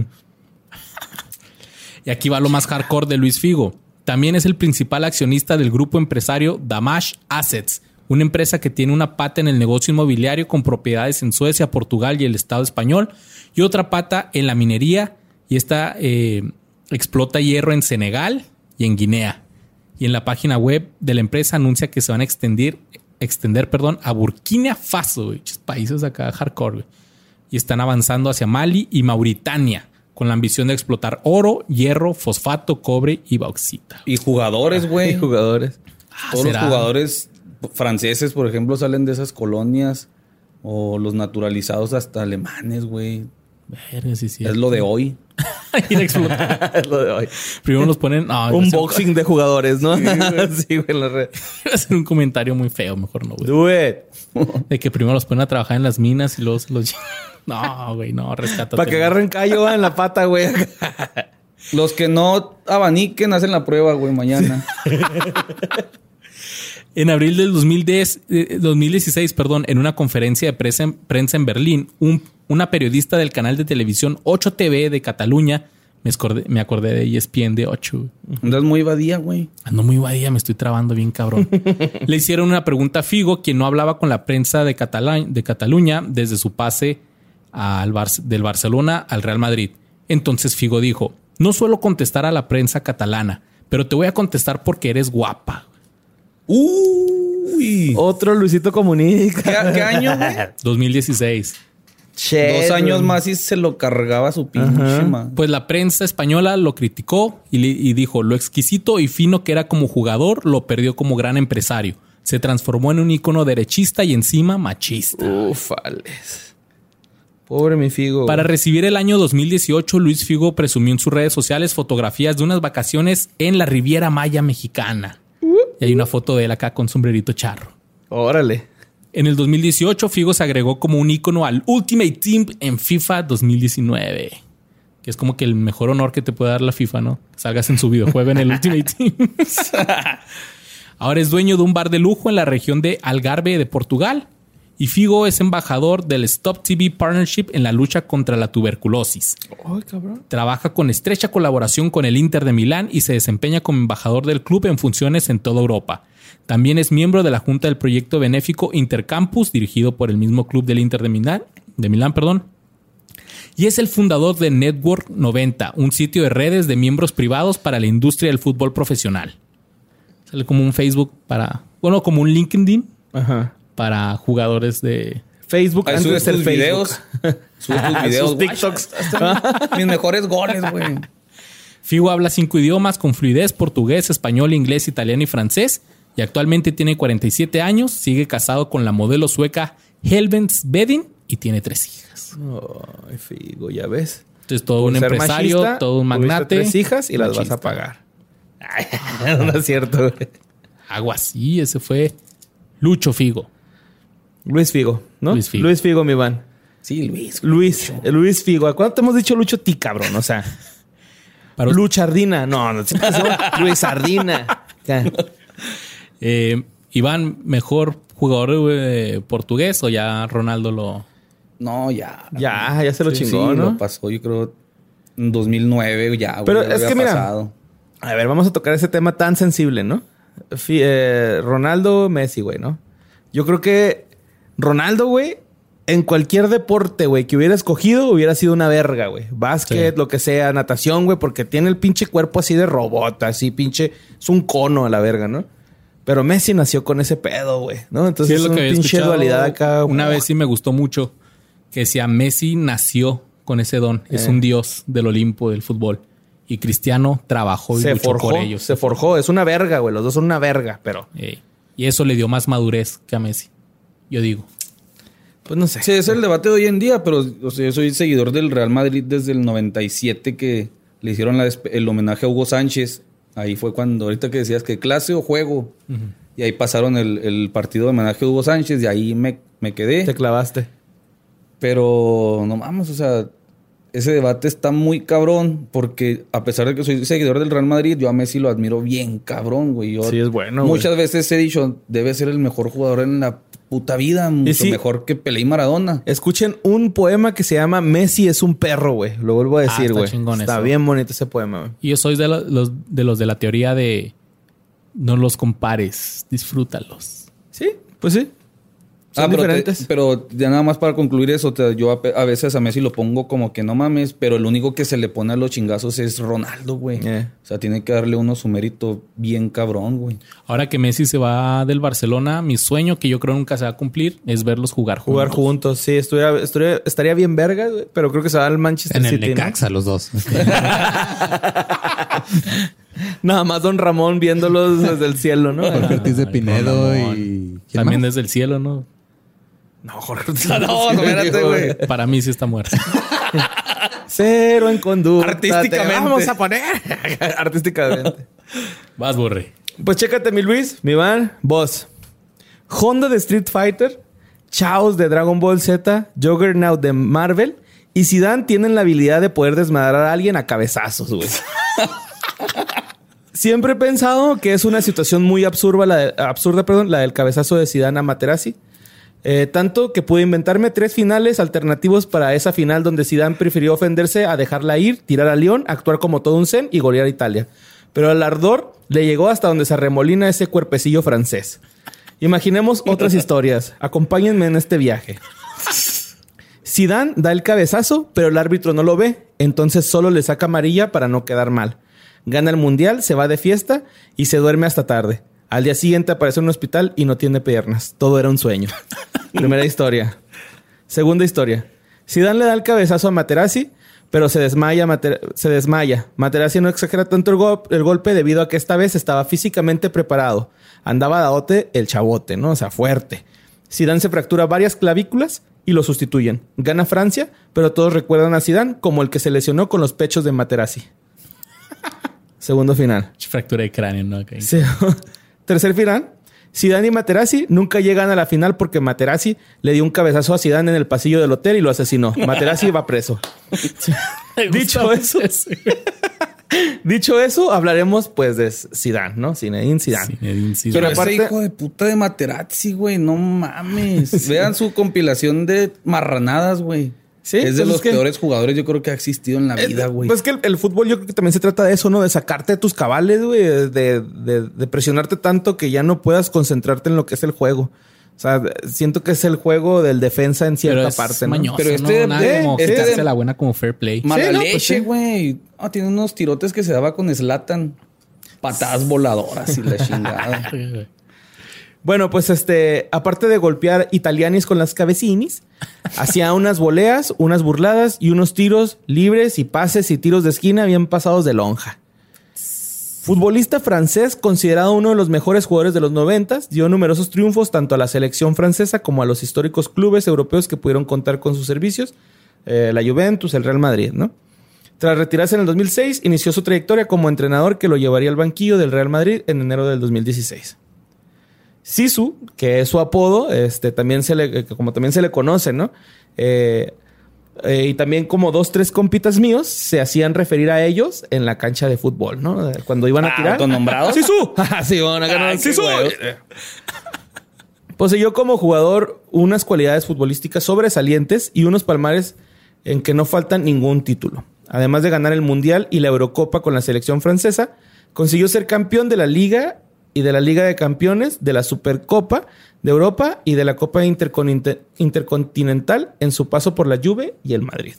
Y aquí va lo más hardcore de Luis Figo. También es el principal accionista del grupo empresario Damash Assets, una empresa que tiene una pata en el negocio inmobiliario con propiedades en Suecia, Portugal y el Estado español, y otra pata en la minería, y esta eh, explota hierro en Senegal y en Guinea. Y en la página web de la empresa anuncia que se van a extender, extender perdón, a Burkina Faso, güey. Chis, países acá hardcore. y están avanzando hacia Mali y Mauritania con la ambición de explotar oro, hierro, fosfato, cobre y bauxita. Y jugadores, güey. Y jugadores. Todos ¿será? los jugadores franceses, por ejemplo, salen de esas colonias. O los naturalizados hasta alemanes, güey. Verga, sí, sí. Es lo de hoy. Ir a es lo de hoy. Primero nos ponen. No, Un boxing de jugadores, ¿no? sí, güey, en la red. ser un comentario muy feo, mejor no, güey. Do it. De que primero los ponen a trabajar en las minas y luego los. No, güey, no, rescátate. Para que agarren callo en la pata, güey. Los que no abaniquen hacen la prueba, güey, mañana. En abril del 2010, eh, 2016, perdón, en una conferencia de prensa en, prensa en Berlín, un- una periodista del canal de televisión 8 TV de Cataluña, me acordé, me acordé de ESPN de 8. Andas muy vadía, güey. Ando muy vadía, me estoy trabando bien cabrón. Le hicieron una pregunta a Figo, quien no hablaba con la prensa de, de Cataluña desde su pase al Bar- del Barcelona al Real Madrid. Entonces Figo dijo, no suelo contestar a la prensa catalana, pero te voy a contestar porque eres guapa. Uy. Otro Luisito ¿Qué, Comunica. qué año, güey? 2016. Che, Dos años más y se lo cargaba su pinche Pues la prensa española lo criticó y, le- y dijo, lo exquisito y fino que era como jugador, lo perdió como gran empresario. Se transformó en un ícono derechista y encima machista. Ufales. Pobre mi Figo. Para recibir el año 2018, Luis Figo presumió en sus redes sociales fotografías de unas vacaciones en la Riviera Maya mexicana. Y hay una foto de él acá con sombrerito charro. Órale. En el 2018, Figo se agregó como un ícono al Ultimate Team en FIFA 2019. Que es como que el mejor honor que te puede dar la FIFA, ¿no? Salgas en su videojuego en el Ultimate Team. Ahora es dueño de un bar de lujo en la región de Algarve de Portugal. Y Figo es embajador del Stop TV Partnership en la lucha contra la tuberculosis. Cabrón. Trabaja con estrecha colaboración con el Inter de Milán y se desempeña como embajador del club en funciones en toda Europa. También es miembro de la junta del proyecto benéfico Intercampus, dirigido por el mismo club del Inter de Milán, de Milán, perdón. Y es el fundador de Network 90, un sitio de redes de miembros privados para la industria del fútbol profesional. Sale como un Facebook para, bueno, como un LinkedIn Ajá. Para jugadores de Facebook Ahí antes de ser tus Facebook. videos. Subes tus videos. Sus TikToks. Mis mejores goles, güey. Figo habla cinco idiomas con fluidez, portugués, español, inglés, italiano y francés. Y actualmente tiene 47 años, sigue casado con la modelo sueca Helvens Bedin y tiene tres hijas. Ay, Figo, ya ves. Entonces todo Por un empresario, machista, todo un magnate. tres hijas y las vas a pagar. Ay, no es cierto. Algo así, ese fue Lucho Figo. Luis Figo, ¿no? Luis Figo. Luis Figo, mi Iván. Sí, Luis. Luis, eh, Luis Figo. ¿A ¿Cuándo te hemos dicho Lucho ti, cabrón? O sea, Para Luchardina. No, no, Luis Sardina. Eh, Iván, mejor jugador eh, portugués o ya Ronaldo lo... No, ya. Ya, ya se lo Sí, chingó, sí, ¿no? Lo pasó, yo creo, en 2009 ya, güey. Pero es que mira, pasado. A ver, vamos a tocar ese tema tan sensible, ¿no? Eh, Ronaldo, Messi, güey, ¿no? Yo creo que Ronaldo, güey, en cualquier deporte, güey, que hubiera escogido, hubiera sido una verga, güey. Básquet, Sí. lo que sea, natación, güey, porque tiene el pinche cuerpo así de robot, así pinche. Es un cono a la verga, ¿no? Pero Messi nació con ese pedo, güey, ¿no? Entonces Sí, es, es lo una que había pinche dualidad acá. Una vez sí me gustó mucho que decía Messi nació con ese don. Es Eh. un dios del Olimpo del fútbol. Y Cristiano trabajó y se luchó forjó, por ellos. se forjó. Es una verga, güey. Los dos son una verga, pero Ey. Y eso le dio más madurez que a Messi. Yo digo. pues no sé. Sí, es el debate de hoy en día, pero o sea, yo soy seguidor del Real Madrid desde el 97 que le hicieron la el homenaje a Hugo Sánchez. Ahí fue cuando, ahorita que decías que clase o juego. Y ahí pasaron el, el partido de homenaje a Hugo Sánchez y ahí me, me quedé. Te clavaste. Pero no mames, o sea, ese debate está muy cabrón porque a pesar de que soy seguidor del Real Madrid, yo a Messi lo admiro bien cabrón, güey. Yo Sí, es bueno, güey. Muchas veces he dicho, debe ser el mejor jugador en la puta vida, mucho sí. mejor que Pelé y Maradona. Escuchen un poema que se llama Messi es un perro, güey. Lo vuelvo a Ah, decir, está güey. chingón está eso. bien bonito ese poema, güey. Y yo soy de lo- los, de los de la teoría de no los compares, disfrútalos. Sí, pues sí. Son Ah, pero, te- diferentes. pero ya nada más para concluir eso, te- yo a, veces a Messi lo pongo como que no mames, pero el único que se le pone a los chingazos es Ronaldo, güey. Eh. O sea, tiene que darle uno su mérito bien cabrón, güey. Ahora que Messi se va del Barcelona, mi sueño, que yo creo nunca se va a cumplir, es verlos jugar juntos. Jugar juntos, sí, estuviera, estuviera- estaría bien verga, güey, pero creo que se va al Manchester En el City. ¿no? Necaxa, los dos. Nada más Don Ramón viéndolos desde el cielo, ¿no? Jorge Ortiz de Pinedo y... ¿quién También más? desde el cielo, ¿no? No, Jorge Ortiz. No, no, espérate, güey. Para mí sí está muerto. Cero en conducta. Artísticamente. te Vamos a poner. Artísticamente. Vas, Borre. Pues chécate, mi Luis, mi Van, vos. Honda de Street Fighter, Chaos de Dragon Ball Z, Juggernaut de Marvel y Zidane tienen la habilidad de poder desmadrar a alguien a cabezazos, güey. Siempre he pensado que es una situación muy absurda la, de- absurda, perdón, la del cabezazo de Zidane a Materazzi. Eh, tanto que pude inventarme tres finales alternativos para esa final donde Zidane prefirió ofenderse a dejarla ir, tirar a León, actuar como todo un zen y golear a Italia. Pero el ardor le llegó hasta donde se arremolina ese cuerpecillo francés. Imaginemos otras historias. Acompáñenme en este viaje. Zidane da el cabezazo, pero el árbitro no lo ve, entonces solo le saca amarilla para no quedar mal. Gana el mundial, se va de fiesta y se duerme hasta tarde. Al día siguiente aparece en un hospital y no tiene piernas. Todo era un sueño. Primera historia. Segunda historia. Zidane le da el cabezazo a Materazzi, pero se desmaya, Mater- se desmaya. Materazzi no exagera tanto el, go- el golpe debido a que esta vez estaba físicamente preparado. Andaba daote el chavote, ¿no? O sea, fuerte. Zidane se fractura varias clavículas y lo sustituyen. Gana Francia, pero todos recuerdan a Zidane como el que se lesionó con los pechos de Materazzi. Segundo final. Fractura de cráneo, ¿no? Ok. Tercer final. Zidane y Materazzi nunca llegan a la final porque Materazzi le dio un cabezazo a Zidane en el pasillo del hotel y lo asesinó. Materazzi va preso. Dicho eso, dicho eso, hablaremos pues de Zidane, ¿no? Zinedine Zidane. Zinedine Zidane. Pero aparte- ese hijo de puta de Materazzi, güey, no mames. Vean su compilación de marranadas, güey. Sí, es de pues los es que- peores jugadores yo creo que ha existido en la vida, güey. Pues que el, el fútbol yo creo que también se trata de eso, ¿no? De sacarte de tus cabales, güey. De, de- de presionarte tanto que ya no puedas concentrarte en lo que es el juego. O sea, siento que es el juego del defensa en cierta Pero es parte, ¿no? mañoso, Pero ¿no? este- Nada eh, como este quitarse de- la buena como fair play. Mala Sí, no, pues leche, sí. güey. Ah, tiene unos tirotes que se daba con Slatan. Patadas voladoras y la chingada. Bueno, pues este, aparte de golpear italianis con las cabecinis, hacía unas voleas, unas burladas y unos tiros libres y pases y tiros de esquina bien pasados de lonja. Futbolista francés, considerado uno de los mejores jugadores de los noventas, dio numerosos triunfos tanto a la selección francesa como a los históricos clubes europeos que pudieron contar con sus servicios, eh, la Juventus, el Real Madrid, ¿no? Tras retirarse en el 2006, inició su trayectoria como entrenador que lo llevaría al banquillo del Real Madrid en enero del 2016. Sisu, que es su apodo, este, también se le, eh, como también se le conoce, ¿no? Eh, eh, y también como dos, tres compitas míos se hacían referir a ellos en la cancha de fútbol, ¿no? Cuando iban a Ah, tirar. ¿autonombrados? ¡Sisu! sí, van a ganar. Ay, qué ¡Sisu! Poseyó como jugador unas cualidades futbolísticas sobresalientes y unos palmares en que no faltan ningún título. Además de ganar el Mundial y la Eurocopa con la selección francesa, consiguió ser campeón de la Liga y de la Liga de Campeones, de la Supercopa de Europa y de la Copa Intercontinental en su paso por la Juve y el Madrid.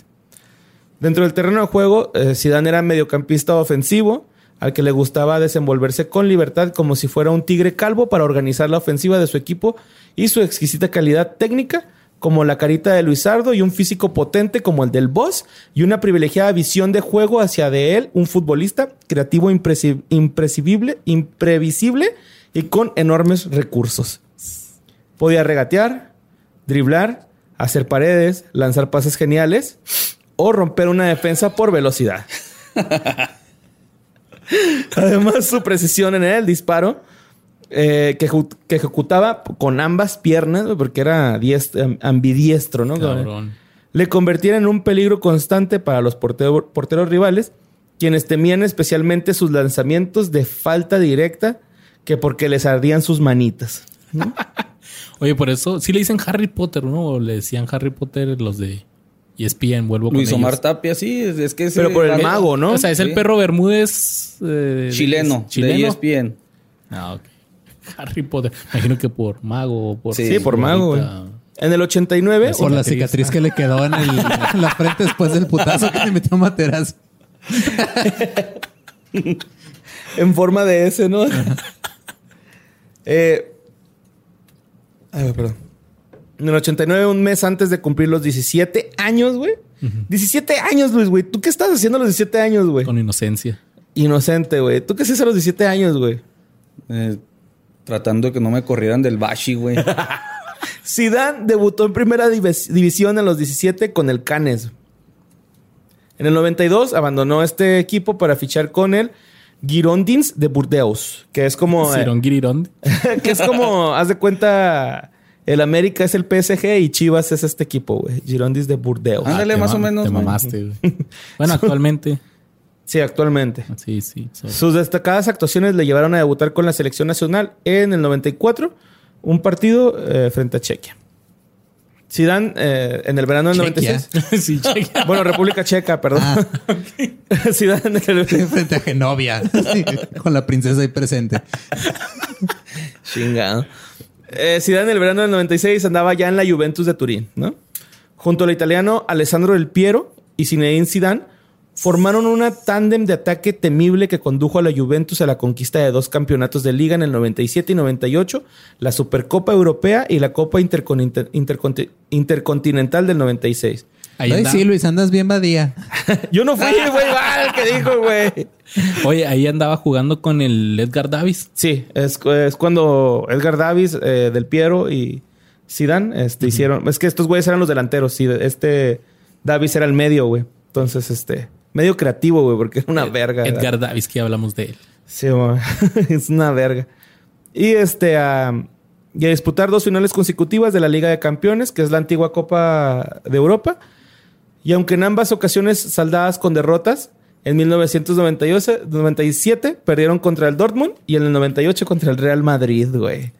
Dentro del terreno de juego, eh, Zidane era mediocampista ofensivo, al que le gustaba desenvolverse con libertad como si fuera un tigre calvo para organizar la ofensiva de su equipo y su exquisita calidad técnica, como la carita de Luisardo y un físico potente como el del boss y una privilegiada visión de juego hacia de él, un futbolista creativo impresible, imprevisible y con enormes recursos. Podía regatear, driblar, hacer paredes, lanzar pases geniales o romper una defensa por velocidad. Además, su precisión en el disparo, eh, que, ejecutaba con ambas piernas, porque era diest- am- ambidiestro, ¿no? Cabrón. Le convertían en un peligro constante para los portero- porteros rivales, quienes temían especialmente sus lanzamientos de falta directa, que porque les ardían sus manitas. Oye, por eso sí le dicen Harry Potter, ¿no? O le decían Harry Potter los de ESPN, vuelvo Luis con Omar ellos. Tapia, sí, es, es que ese- Pero por el eh, mago, ¿no? O sea, es el perro Bermúdez eh, Chileno, es chileno. de E ESPN. Ah, ok. Harry Potter. Imagino que por mago o por... Sí, Sí, por mago, güey. En el 89, Por la cicatriz. que le quedó en, el- en la frente después del putazo que le metió Materaz. en forma de S, ¿no? eh, ay, perdón. En el 89, un mes antes de cumplir los 17 años, güey. 17 años, Luis, güey. ¿Tú qué estás haciendo a los 17 años, güey? Con inocencia. Inocente, güey. ¿Tú qué haces a los 17 años, güey? Eh, tratando de que no me corrieran del Bashi, güey. Zidane debutó en primera divis- división a los 17 con el Canes. En el 92 abandonó este equipo para fichar con el Girondins de Burdeos, que es como... eh, Cirón Girirón. que es como, haz de cuenta, el América es el PSG y Chivas es este equipo, güey. Girondins de Burdeos. Ándale, te más o menos, Te mamaste, güey. Bueno, actualmente. Sí, actualmente. Sí, sí. Sus destacadas actuaciones le llevaron a debutar con la selección nacional en el 94, un partido eh, frente a Chequia. Zidane eh, en el verano del Chequia. 96. sí, checa. Bueno, República Checa, perdón. Ah. Zidane en el- Frente a Genovia. Sí, con la princesa ahí presente. Chingado. Eh, Zidane en el verano del 96 andaba ya en la Juventus de Turín, ¿no? Junto al italiano Alessandro Del Piero y Zinedine Zidane formaron una tándem de ataque temible que condujo a la Juventus a la conquista de dos campeonatos de liga en el 97 y 98, la Supercopa Europea y la Copa Intercontinental, Interconti- Intercontinental del 96. Ahí Ay, sí, Luis, andas bien badía. Yo no fui, güey, va, el que dijo, güey. Oye, ahí andaba jugando con el Edgar Davis. Sí, es, es cuando Edgar Davis, eh, Del Piero y Zidane este, hicieron... Es que estos güeyes eran los delanteros. Sí, este Davis era el medio, güey. Entonces, este... Medio creativo, güey, porque era una verga. Edgar Davis, que ya hablamos de él. Sí, güey. es una verga. Y este... a- y a disputar dos finales consecutivas de la Liga de Campeones, que es la antigua Copa de Europa. Y aunque en ambas ocasiones saldadas con derrotas, en 1997 perdieron contra el Dortmund y en el 98 contra el Real Madrid, güey.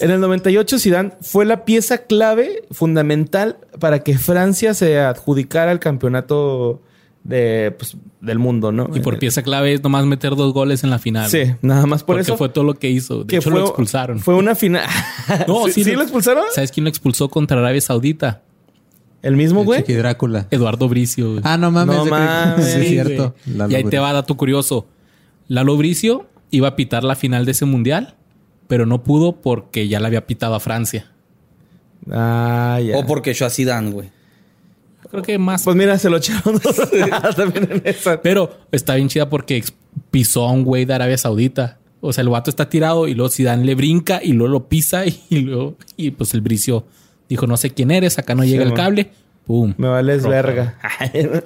En el 98 Zidane fue la pieza clave fundamental para que Francia se adjudicara el campeonato de, pues, del mundo, ¿no? Y por pieza clave es nomás meter dos goles en la final. Sí, nada más por Porque eso. fue todo lo que hizo. De que hecho, fue, lo expulsaron. Fue una final. No, ¿Sí, sí, ¿sí lo- lo expulsaron? ¿Sabes quién lo expulsó contra Arabia Saudita? ¿El mismo, güey? Chiqui Drácula. Eduardo Bricio. Ah, no mames. No mames. Sí, es cierto. y ahí te va dato curioso. Lalo Bricio iba a pitar la final de ese mundial, pero no pudo porque ya la había pitado a Francia. Ah, ya. O porque yo a Zidane, güey. Creo que más. Pues mira, se lo echaron también en esa. pero está bien chida porque pisó a un güey de Arabia Saudita. O sea, el vato está tirado y luego Zidane le brinca y luego lo pisa y, luego... Y pues el Bricio dijo, no sé quién eres, acá no llega el cable. Pum. Me vales Roja. verga.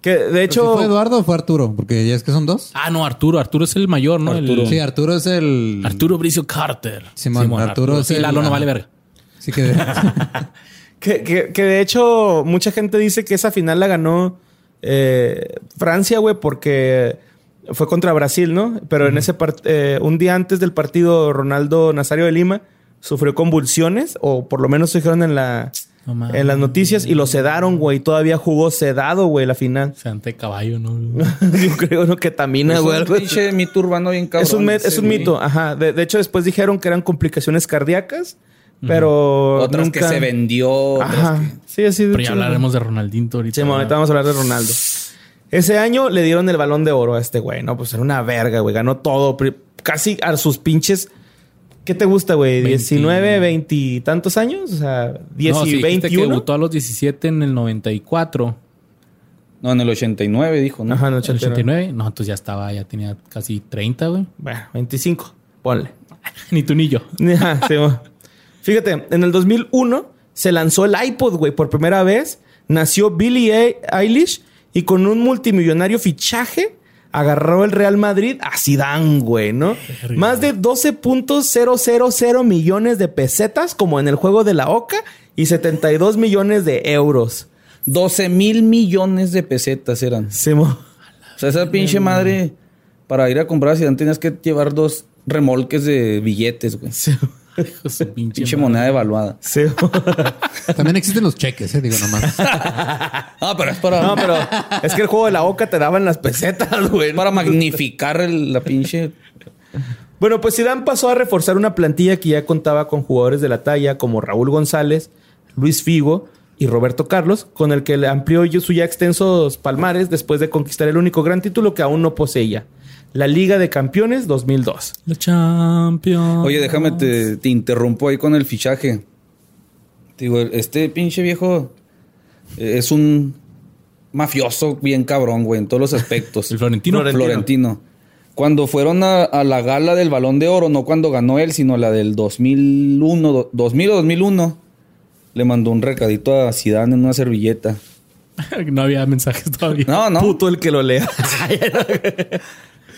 que de ¿Pero hecho. ¿Fue Eduardo o fue Arturo? Porque ya es que son dos. Ah, no, Arturo. Arturo es el mayor, ¿no? El- Arturo. Sí, Arturo es el. Arturo Bricio Carter. Simón, Arturo es Sí, el- Lalo no vale verga. Sí que. Que, que- que de hecho, mucha gente dice que esa final la ganó eh, Francia, güey, porque fue contra Brasil, ¿no? Pero en ese eh, un día antes del partido, Ronaldo Nazario de Lima sufrió convulsiones, o por lo menos se dijeron en, la, en las noticias, y lo sedaron, güey. Todavía jugó sedado, güey, la final. O sea, ante caballo, ¿no? Yo creo ¿no? que tamina, Es güey. un pinche mito urbano bien cabrón. Es un, es güey. mito, ajá. De, de hecho, después dijeron que eran complicaciones cardíacas, pero Otras nunca... que se vendió. Ajá. que- Sí, así de Pero ya hablaremos de Ronaldinho ahorita. Sí, ahorita vamos a hablar de Ronaldo. Ese año le dieron el balón de oro a este güey, ¿no? Pues era una verga, güey. Ganó todo. Casi a sus pinches. ¿Qué te gusta, güey? 20. ¿19, 20 y tantos años? O sea, 10 no, y si dijiste que 21. debutó a los 17 en el 94. No, en el 89 dijo, ¿no? Ajá, en el ¿En el 89. 89? No, entonces ya estaba, ya tenía casi 30, güey. Bueno, 25. Ponle. Ni tú ni yo. Ajá, sí, bueno. Fíjate, en el 2001 se lanzó el iPod, güey, por primera vez. Nació Billie Eilish y con un multimillonario fichaje agarró el Real Madrid a Zidane, güey, ¿no? Más de 12.000 millones de pesetas, como en el juego de la Oca, y 72 millones de euros. 12 mil millones de pesetas eran. Sí, mo. O sea, esa pinche madre, para ir a comprar a Zidane tenías que llevar dos remolques de billetes, güey. Sí, Pinche moneda devaluada. sí. También existen los cheques, eh, digo nomás. Ah, pero es para, No, pero es que el juego de la Oca te daban las pesetas, güey. para magnificar el- la pinche... Bueno, pues Zidane pasó a reforzar una plantilla que ya contaba con jugadores de la talla como Raúl González, Luis Figo y Roberto Carlos, con el que le amplió su ya extensos palmares después de conquistar el único gran título que aún no poseía, la Liga de Campeones 2002. La Champions. Oye, déjame, te, te interrumpo ahí con el fichaje. Digo, este pinche viejo eh, es un mafioso bien cabrón, güey, en todos los aspectos. El Florentino. Florentino. Cuando fueron a, a la gala del Balón de Oro, no cuando ganó él, sino la del 2001, do- 2000 o 2001, le mandó un recadito a Zidane en una servilleta. no había mensajes todavía. No, no. Puto el que lo lea.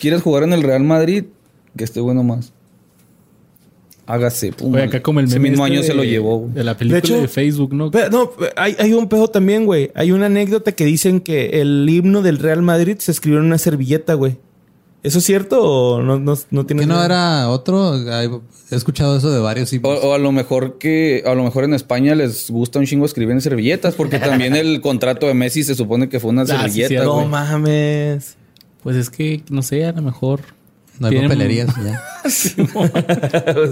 ¿Quieres jugar en el Real Madrid? Que esté bueno más. Hágase. pum. Oye, acá como el Ese meme mismo este año se lo de- llevó. güey. De la película de, De Facebook, ¿no? Pero, no, hay, hay un pedo también, güey. Hay una anécdota que dicen que el himno del Real Madrid se escribió en una servilleta, güey. ¿Eso es cierto o no, no, no tiene ¿Que no era otro? He escuchado eso de varios O, o a lo mejor que a lo mejor en España les gusta un chingo escribir en servilletas porque también el contrato de Messi se supone que fue una Ah, sí, servilleta. No mames. Pues es que, no sé, a lo mejor. no hay tienen- papelerías ya.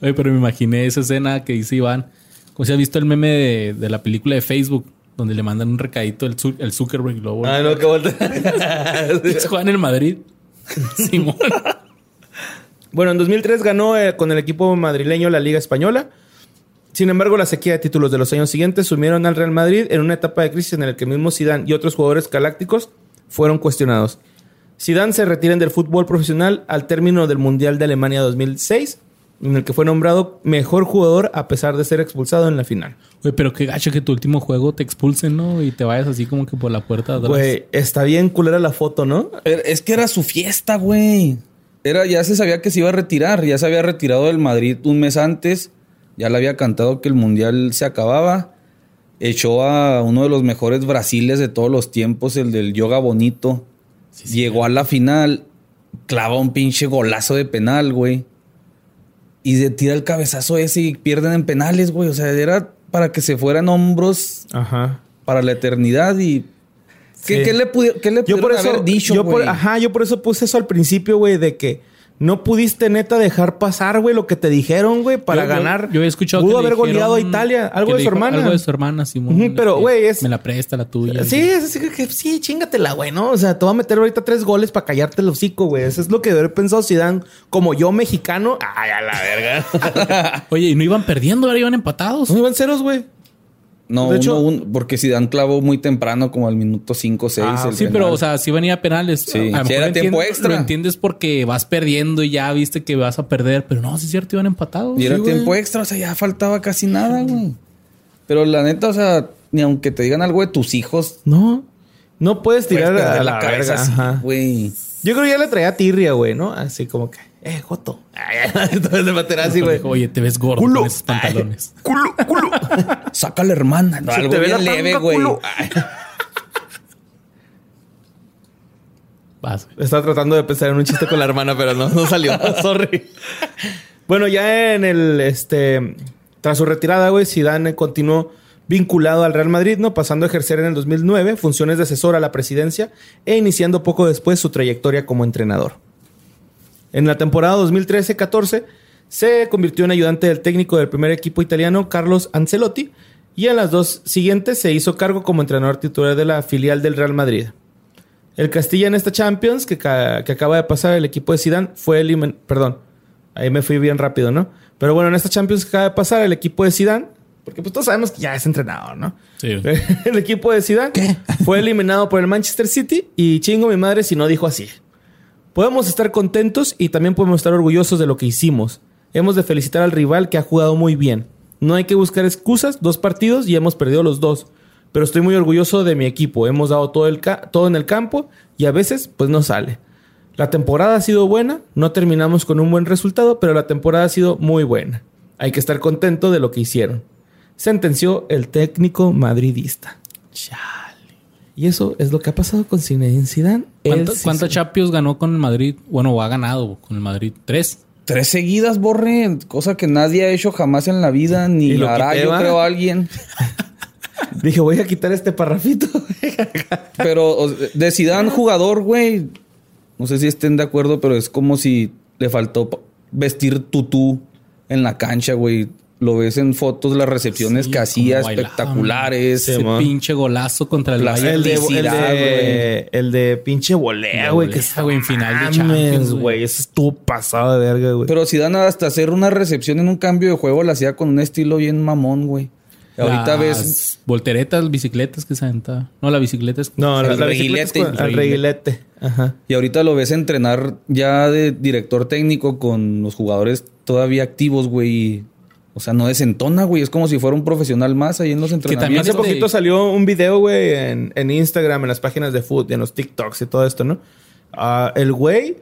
Oye, pero me imaginé esa escena que dice Iván. Como si has visto el meme de, de la película de Facebook, donde le mandan un recadito el, el Zuckerberg y luego Ah, no, que voltea. juegan en el Madrid. Simón. Bueno, en 2003 ganó eh, con el equipo madrileño la Liga Española. Sin embargo, la sequía de títulos de los años siguientes sumieron al Real Madrid en una etapa de crisis en la que mismo Zidane y otros jugadores galácticos fueron cuestionados. Zidane se retira del fútbol profesional al término del Mundial de Alemania 2006, en el que fue nombrado mejor jugador a pesar de ser expulsado en la final. Oye, pero qué gacho que tu último juego te expulsen, ¿no? Y te vayas así como que por la puerta de atrás. Güey, está bien culera la foto, ¿no? Era- Es que era su fiesta, güey. Era, ya se sabía que se iba a retirar. Ya se había retirado del Madrid un mes antes. Ya le había cantado que el mundial se acababa. Echó a uno de los mejores Brasiles de todos los tiempos, el del Yoga Bonito. Llegó a la final, clava un pinche golazo de penal, güey. Y se tira el cabezazo ese y pierden en penales, güey. O sea, era para que se fueran hombros Ajá. para la eternidad y... ¿Qué, Sí. qué le, pudi- qué le Yo por eso, haber dicho, yo por- güey? ajá, yo por eso puse eso al principio, güey, de que no pudiste neta dejar pasar, güey, lo que te dijeron, güey, para Yo- ganar. Yo, he escuchado Pudo que haber goleado a Italia, algo de su dijo hermana. Algo de su hermana, Simón. Pero, güey, es- Me la presta la tuya. Sí, es así que sí, chingatela, güey, ¿no? O sea, te voy a meter ahorita tres goles para callarte el hocico, güey. Eso es lo que debe haber pensado Zidane. Como yo, mexicano. Ay, a la verga. Oye, ¿y no iban perdiendo? Ahora iban empatados. no iban ceros, güey. No, De hecho- uno, un- porque si dan clavo muy temprano, como al minuto 5 o 6. Ah, Sí, pero, o sea, sí venía a penales. Sí, A mejor era tiempo entiendes- extra. Lo entiendes porque vas perdiendo y ya viste que vas a perder. Pero no, sí es cierto, iban empatados. Y era Sí, güey. tiempo extra, o sea, ya faltaba casi nada, güey. Pero la neta, o sea, ni aunque te digan algo de tus hijos, No. No puedes tirar a la, cabeza verga. así, Ajá. güey. Yo creo que ya le traía tirria, güey, ¿no? Así como que, eh, Joto. Entonces así, güey. Oye, te ves gordo Culo. con esos pantalones. Culo, culo. Saca a la hermana. No, algo te ve bien la leve, güey. Vas, güey. Estaba tratando de pensar en un chiste con la hermana, pero no, no salió. Sorry. Bueno, ya en el, este, tras su retirada, güey, Zidane continuó vinculado al Real Madrid, ¿no? Pasando a ejercer en el 2009 funciones de asesor a la presidencia e iniciando poco después su trayectoria como entrenador. En la temporada 2013-14 se convirtió en ayudante del técnico del primer equipo italiano, Carlos Ancelotti, y en las dos siguientes se hizo cargo como entrenador titular de la filial del Real Madrid. El Castilla en esta Champions que, que acaba de pasar el equipo de Zidane fue eliminado, perdón, ahí me fui bien rápido, ¿no? Pero bueno, en esta Champions que acaba de pasar el equipo de Zidane, porque pues todos sabemos que ya es entrenador, ¿no? Sí. el equipo de Zidane fue eliminado por el Manchester City y chingo mi madre si no dijo así. Podemos estar contentos y también podemos estar orgullosos de lo que hicimos. Hemos de felicitar al rival que ha jugado muy bien. No hay que buscar excusas, dos partidos y hemos perdido los dos. Pero estoy muy orgulloso de mi equipo. Hemos dado todo, el todo en el campo y a veces pues no sale. La temporada ha sido buena, no terminamos con un buen resultado, pero la temporada ha sido muy buena. Hay que estar contento de lo que hicieron. Sentenció el técnico madridista. Y eso es lo que ha pasado con Zinedine Zidane. ¿Cuánto- Él sí ¿Cuántas se- Champions ganó con el Madrid? Bueno, o ha ganado con el Madrid. Tres. Tres seguidas, borre, cosa que nadie ha hecho jamás en la vida, ni lo hará, quité, yo creo, alguien. Dije, voy a quitar este parrafito. Pero de Zidane jugador, güey, no sé si estén de acuerdo, pero es como si le faltó vestir tutú en la cancha, güey. Lo ves en fotos, las recepciones Sí, que hacía, espectaculares. Ese man. pinche golazo contra el La- Bayern. el, de, el, de, el de pinche volea, güey. Que güey, en final de Champions, güey. Eso estuvo pasado de verga, güey. Pero Zidane hasta hacer una recepción en un cambio de juego la hacía con un estilo bien mamón, güey. Ahorita ves Volteretas, bicicletas que se aventaba. No, la bicicleta es. No, la, El es reguilete. con- al reguilete. Ajá. y ahorita lo ves entrenar ya de director técnico con los jugadores todavía activos, güey. O sea, no desentona, güey. Es como si fuera un profesional más ahí en los también entrenamientos. Hace este- poquito salió un video, güey, en, en Instagram, en las páginas de foot, en los TikToks y todo esto, ¿no? Ah, el güey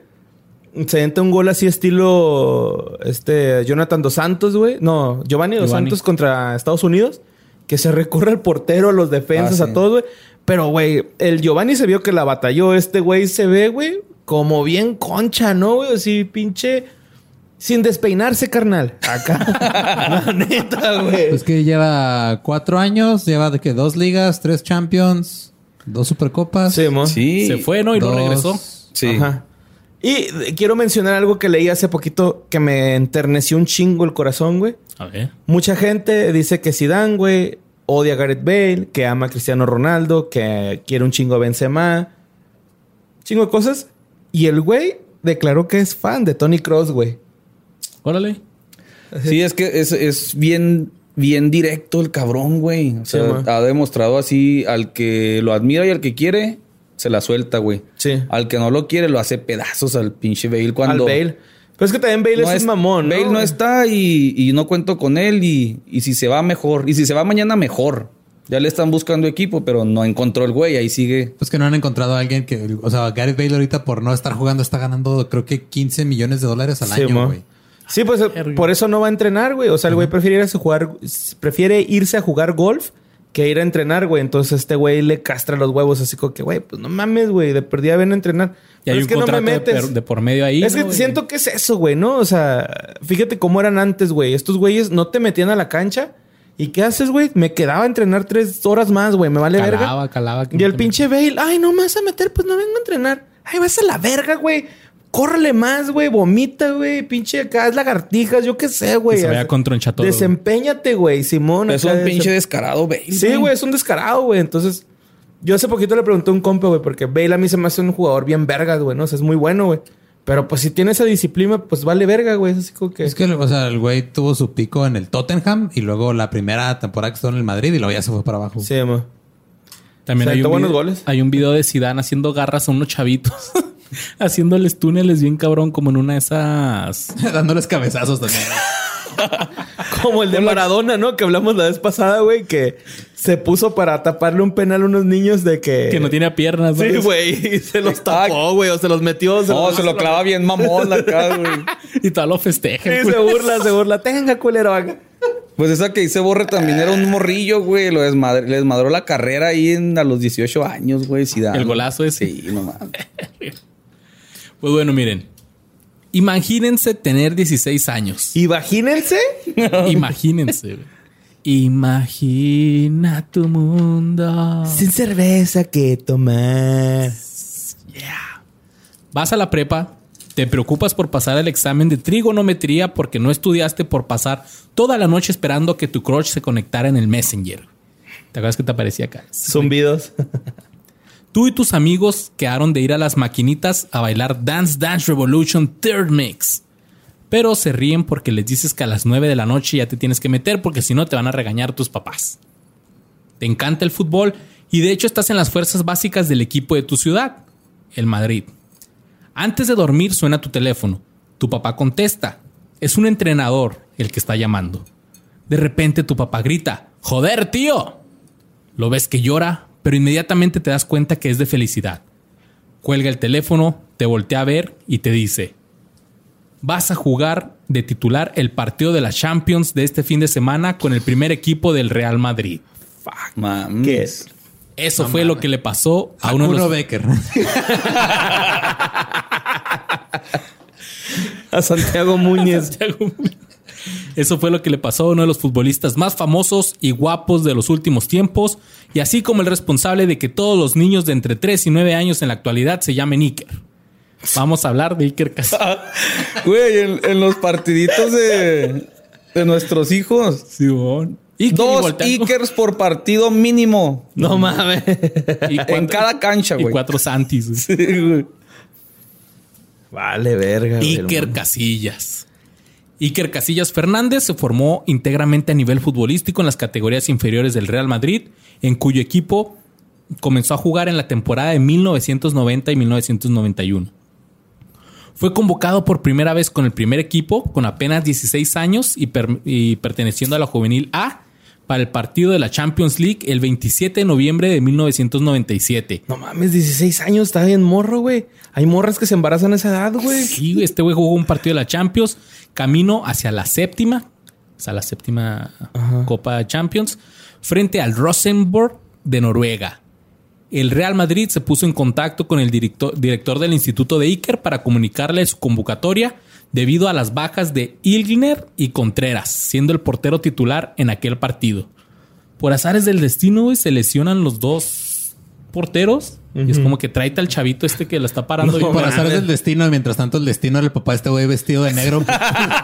se entra un gol así estilo este Jonathan Dos Santos, güey. No, Giovanni Dos Giovanni. Santos contra Estados Unidos, que se recorre al portero, a los defensas, Ah, sí. a todos, güey. Pero, güey, el Giovanni se vio que la batalló. Este güey se ve, güey, como bien concha, ¿no, güey? Así, pinche... Sin despeinarse, carnal. Acá. La neta, güey. Pues que lleva cuatro años, lleva de que dos ligas, tres champions, dos supercopas. Sí, mo. Sí. Se fue, ¿no? Y no dos- regresó. Sí. Ajá. Y quiero mencionar algo que leí hace poquito que me enterneció un chingo el corazón, güey. A ver. Mucha gente dice que Zidane, güey, odia a Gareth Bale, que ama a Cristiano Ronaldo, que quiere un chingo a Benzema. Chingo de cosas. Y el güey declaró que es fan de Tony Cross, güey. Órale. Sí, es que es, es bien, bien directo el cabrón, güey. O sea, Sí, ha demostrado así al que lo admira y al que quiere, se la suelta, güey. Sí. Al que no lo quiere, lo hace pedazos al pinche Bale cuando. Al Bale. Pero es que también Bale no es, un mamón, ¿no? Bale no está y, y no cuento con él y, y si se va mejor. Y si se va mañana mejor. Ya le están buscando equipo, pero no encontró el güey. Ahí sigue. Pues que no han encontrado a alguien que, o sea, Gareth Bale ahorita por no estar jugando está ganando creo que 15 millones de dólares al Sí, año, güey. Sí, pues por eso no va a entrenar, güey. O sea, el güey prefiere irse a jugar, prefiere irse a jugar golf que ir a entrenar, güey. Entonces este güey le castra los huevos así como que, güey, pues no mames, güey, de perdida ven a entrenar. Y hay Pero un es que no me de, metes. de por medio ahí. es que ¿no, güey? siento que es eso, güey, ¿no? O sea, fíjate cómo eran antes, güey. Estos güeyes no te metían a la cancha. ¿Y qué haces, güey? Me quedaba a entrenar tres horas más, güey. Me vale Calaba, verga. calaba. que Y no el pinche Bale, ay, no me vas a meter, pues no vengo a entrenar. Ay, vas a la verga, güey. Córrele más, güey. Vomita, güey. Pinche acá, haz lagartijas, yo qué sé, güey. Se vaya con todo, Desempeñate, güey, Simón. Es un pinche descarado, Bale. Sí, güey, es un descarado, güey. Entonces, yo hace poquito le pregunté a un compa, güey, porque Bale a mí se me hace un jugador bien vergas, güey, ¿no? O sea, es muy bueno, güey. Pero pues si tiene esa disciplina, pues vale verga, güey. Es así como que. Es que, o sea, el güey tuvo su pico en el Tottenham y luego la primera temporada que estuvo en el Madrid y luego ya se fue para abajo. Sí, mo. También Se hay aventó un, buenos video, goles. hay un video de Zidane haciendo garras a unos chavitos. Haciéndoles túneles bien cabrón, como en una de esas. Dándoles cabezazos también. Como el de Maradona, ¿no? Que hablamos la vez pasada, güey, que se puso para taparle un penal a unos niños de que. Que no tiene piernas. ¿no? Sí, güey. y Se los tapó, güey. O se los metió. No, se lo clava bien mamón acá, güey. Y todo lo festeja. Sí, se burla, se burla. Tenga, culero. haga. Pues esa que dice Borre también era un morrillo, güey. Lo desmadre- le desmadró la carrera ahí en, a los 18 años, güey. Zidane. El golazo ese. Sí, no mames. Pues bueno, miren. Imagínense tener 16 años. Imagínense. Imagínense. Imagina tu mundo. Sin cerveza que tomar. Vas a la prepa Te preocupas por pasar el examen de trigonometría porque no estudiaste por pasar toda la noche esperando que tu crush se conectara en el Messenger. ¿Te acuerdas que te aparecía acá? Zumbidos. Tú y tus amigos quedaron de ir a las maquinitas a bailar Dance Dance Revolution Third Mix. Pero se ríen porque les dices que a las 9 de la noche ya te tienes que meter porque si no te van a regañar tus papás. Te encanta el fútbol y de hecho estás en las fuerzas básicas del equipo de tu ciudad, el Madrid. Antes de dormir suena tu teléfono. Tu papá contesta. Es un entrenador el que está llamando. De repente tu papá grita, ¡Joder, tío! Lo ves que llora, pero inmediatamente te das cuenta que es de felicidad. Cuelga el teléfono, te voltea a ver y te dice, vas a jugar de titular el partido de la Champions de este fin de semana con el primer equipo del Real Madrid. Mames. ¿Qué es? Eso fue lo que le pasó a uno de los... Becker. A Santiago Muñez. Eso fue lo que le pasó a uno de los futbolistas más famosos y guapos de los últimos tiempos, y así como el responsable de que todos los niños de entre 3 y 9 años en la actualidad se llamen Iker. Vamos a hablar de Iker Casillas. Güey, en, en los partiditos de, de nuestros hijos. Simón. Iker y Dos. Ikers por partido mínimo. No mames. Y En cada cancha, Y güey. cuatro Santis. güey. Sí, güey. Vale, verga. Iker. Casillas. Iker Casillas Fernández se formó íntegramente a nivel futbolístico en las categorías inferiores del Real Madrid, en cuyo equipo comenzó a jugar en la temporada de 1990 y 1991. Fue convocado por primera vez con el primer equipo, con apenas 16 años y, per- y perteneciendo a la juvenil A, para el partido de la Champions League el 27 de noviembre de 1997. No mames, 16 años, está bien morro, güey. Hay morras que se embarazan a esa edad, güey. Sí, este güey jugó un partido de la Champions, camino hacia la séptima, o sea, la séptima Copa Champions, frente al Rosenborg de Noruega. El Real Madrid se puso en contacto con el director, director del Instituto de Iker para comunicarle su convocatoria debido a las bajas de Ilgner y Contreras, siendo el portero titular en aquel partido. Por azares del destino, güey, se lesionan los dos porteros y es como que tráete al chavito este que la está parando. Por grande. azar del destino, y mientras tanto el destino era el papá de este güey vestido de negro,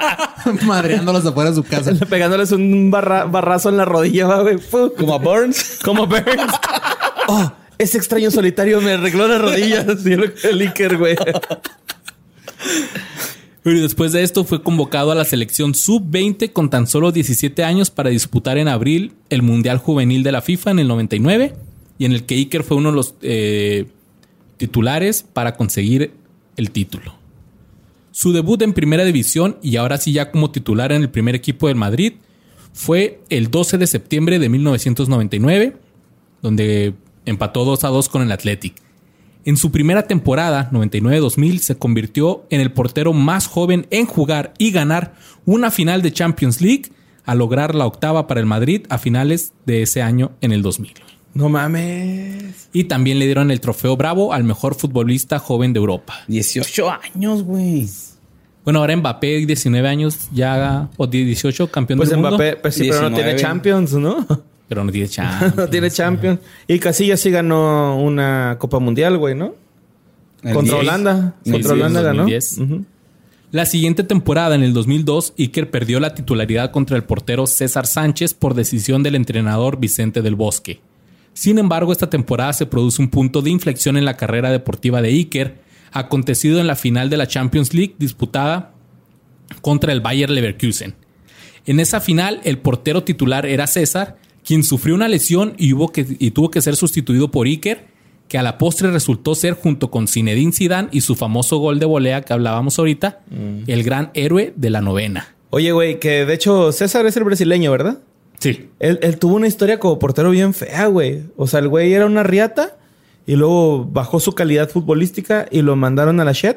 madreándolos afuera de su casa. Pegándoles un barra- barrazo en la rodilla, va, güey. Como a Burns. Como Burns. Oh, ese extraño solitario me arregló las rodillas. El Iker, güey. Pero después de esto fue convocado a la selección sub-20 con tan solo 17 años para disputar en abril el Mundial Juvenil de la FIFA en el 99 y en el que Iker fue uno de los eh, titulares para conseguir el título. Su debut en primera división y ahora sí ya como titular en el primer equipo del Madrid fue el 12 de septiembre de 1999, donde empató 2 a 2 con el Athletic. En su primera temporada, 99-2000, se convirtió en el portero más joven en jugar y ganar una final de Champions League, a lograr la octava para el Madrid a finales de ese año en el 2000. No mames. Y también le dieron el trofeo Bravo al mejor futbolista joven de Europa. 18 años, güey. Bueno, ahora Mbappé, 19 años, ya, o 18, campeón Pues del mundo. Mbappé, pues sí, pero no 19. tiene Champions, ¿no? Pero no tiene chance. no tiene Champions. Y Casillas sí ganó una Copa Mundial, güey, ¿no? El Contra 10. Holanda. Sí, Contra sí, Holanda ganó. 2010. Ujú. La siguiente temporada, en el 2002, Iker perdió la titularidad contra el portero César Sánchez por decisión del entrenador Vicente del Bosque. Sin embargo, esta temporada se produce un punto de inflexión en la carrera deportiva de Iker, acontecido en la final de la Champions League disputada contra el Bayer Leverkusen. En esa final, el portero titular era César, quien sufrió una lesión y, hubo que, y tuvo que ser sustituido por Iker, que a la postre resultó ser, junto con Zinedine Zidane y su famoso gol de volea que hablábamos ahorita, el gran héroe de la novena. Oye, güey, que de hecho César es el brasileño, ¿verdad? Sí. Él, él tuvo una historia como portero bien fea, güey. O sea, el güey era una riata y luego bajó su calidad futbolística y lo mandaron a la Shed.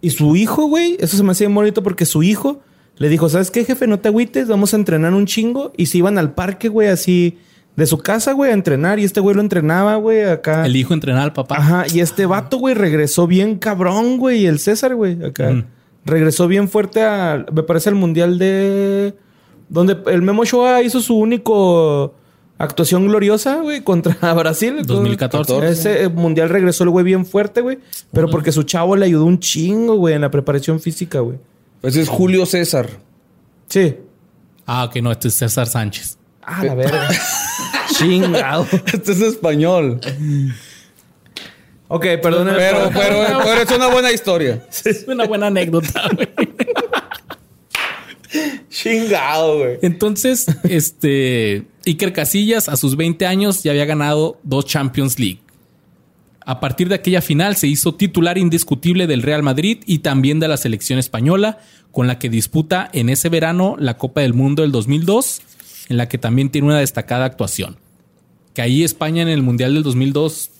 Y su hijo, güey, eso se me hacía bonito porque su hijo le dijo, ¿sabes qué, jefe? No te agüites, vamos a entrenar un chingo. Y se iban al parque, güey, así de su casa, güey, a entrenar. Y este güey lo entrenaba, güey, acá. El hijo entrenaba al papá. Ajá, y este vato, güey, regresó bien cabrón, güey. Y el César, güey, acá. Ujú. Regresó bien fuerte a, me parece, el mundial de. Donde el Memo Shoa hizo su único Actuación gloriosa, güey, contra Brasil. 2014. Ese eh, mundial regresó el güey bien fuerte, güey. Pero porque su chavo le ayudó un chingo, güey, en la preparación física, güey. Ese es Julio César. Sí. Ah, ok, no, este es César Sánchez. Ah, la verga. Chingado. Este es español. Ok, perdón. Pero, pero, pero es una buena historia. Es una buena anécdota, güey. Chingado, güey. Entonces, este Iker Casillas a sus 20 años ya había ganado dos Champions League. A partir de aquella final se hizo titular indiscutible del Real Madrid y también de la selección española, con la que disputa en ese verano la Copa del Mundo del 2002, en la que también tiene una destacada actuación. Que ahí España en el Mundial del 2002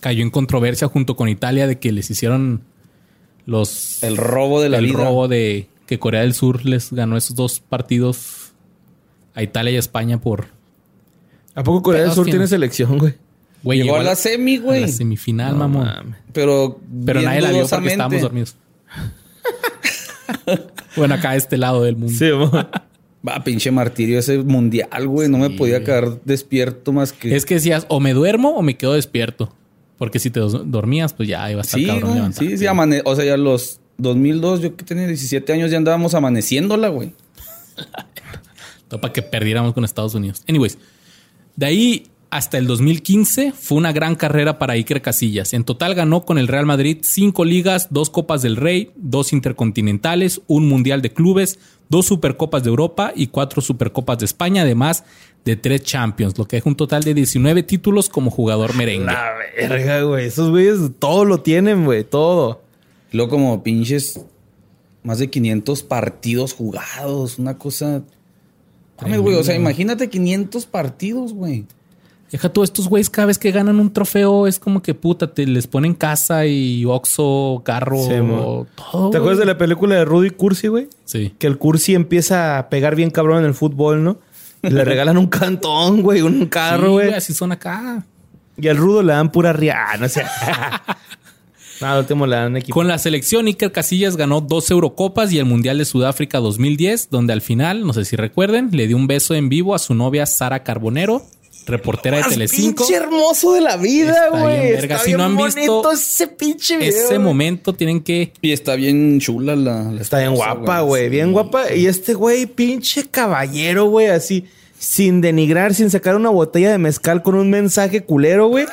cayó en controversia junto con Italia de que les hicieron los El robo de la el vida. robo de que Corea del Sur les ganó esos dos partidos a Italia y a España por ¿A poco Corea del Sur tiene selección, güey? Güey Llegó a la semi, a güey. la semifinal, No mamón. Pero, Pero nadie la vio porque estábamos dormidos. bueno, acá a este lado del mundo. Sí. Va, pinche martirio ese mundial, güey. No me podía quedar despierto más que. Es que decías, o me duermo o me quedo despierto. Porque si te dormías, pues ya iba a estar sí, cabrón güey. Sí, sí, amane- O sea, ya los 2002, yo que tenía 17 años, ya andábamos amaneciéndola, güey. Todo para que perdiéramos con Estados Unidos. Anyways, de ahí hasta el 2015 fue una gran carrera para Iker Casillas. En total ganó con el Real Madrid cinco ligas, dos Copas del Rey, dos Intercontinentales, un Mundial de Clubes, dos Supercopas de Europa y cuatro Supercopas de España, además de tres Champions, lo que deja un total de 19 títulos como jugador merengue. La verga, güey. Esos güeyes todo lo tienen, güey. Todo. Y luego como pinches más de 500 partidos jugados, una cosa... Mames, güey, o sea, imagínate 500 partidos, güey. Deja todos estos güeyes cada vez que ganan un trofeo es como que puta, te les ponen casa y oxo, carro, Sí, mo. todo. ¿Te acuerdas de la película de Rudy Cursi, güey? Sí. Que el Cursi empieza a pegar bien cabrón en el fútbol, ¿no? Y le regalan un cantón, güey, un carro, Sí, güey. así son acá. y al Rudo le dan pura riada, no sé. Nada, último le dan equipo. Con la selección, Iker Casillas ganó dos Eurocopas y el Mundial de Sudáfrica 2010, donde al final, no sé si recuerden, le dio un beso en vivo a su novia Sara Carbonero, reportera de Más Telecinco. pinche hermoso de la vida, Está güey. bien, verga. Está Si no han visto ese pinche video. Ese momento tienen que... Y está bien chula la... la Está bien guapa, güey. Bien guapa. Y este güey, pinche caballero, güey, así, sin denigrar, sin sacar una botella de mezcal con un mensaje culero, güey.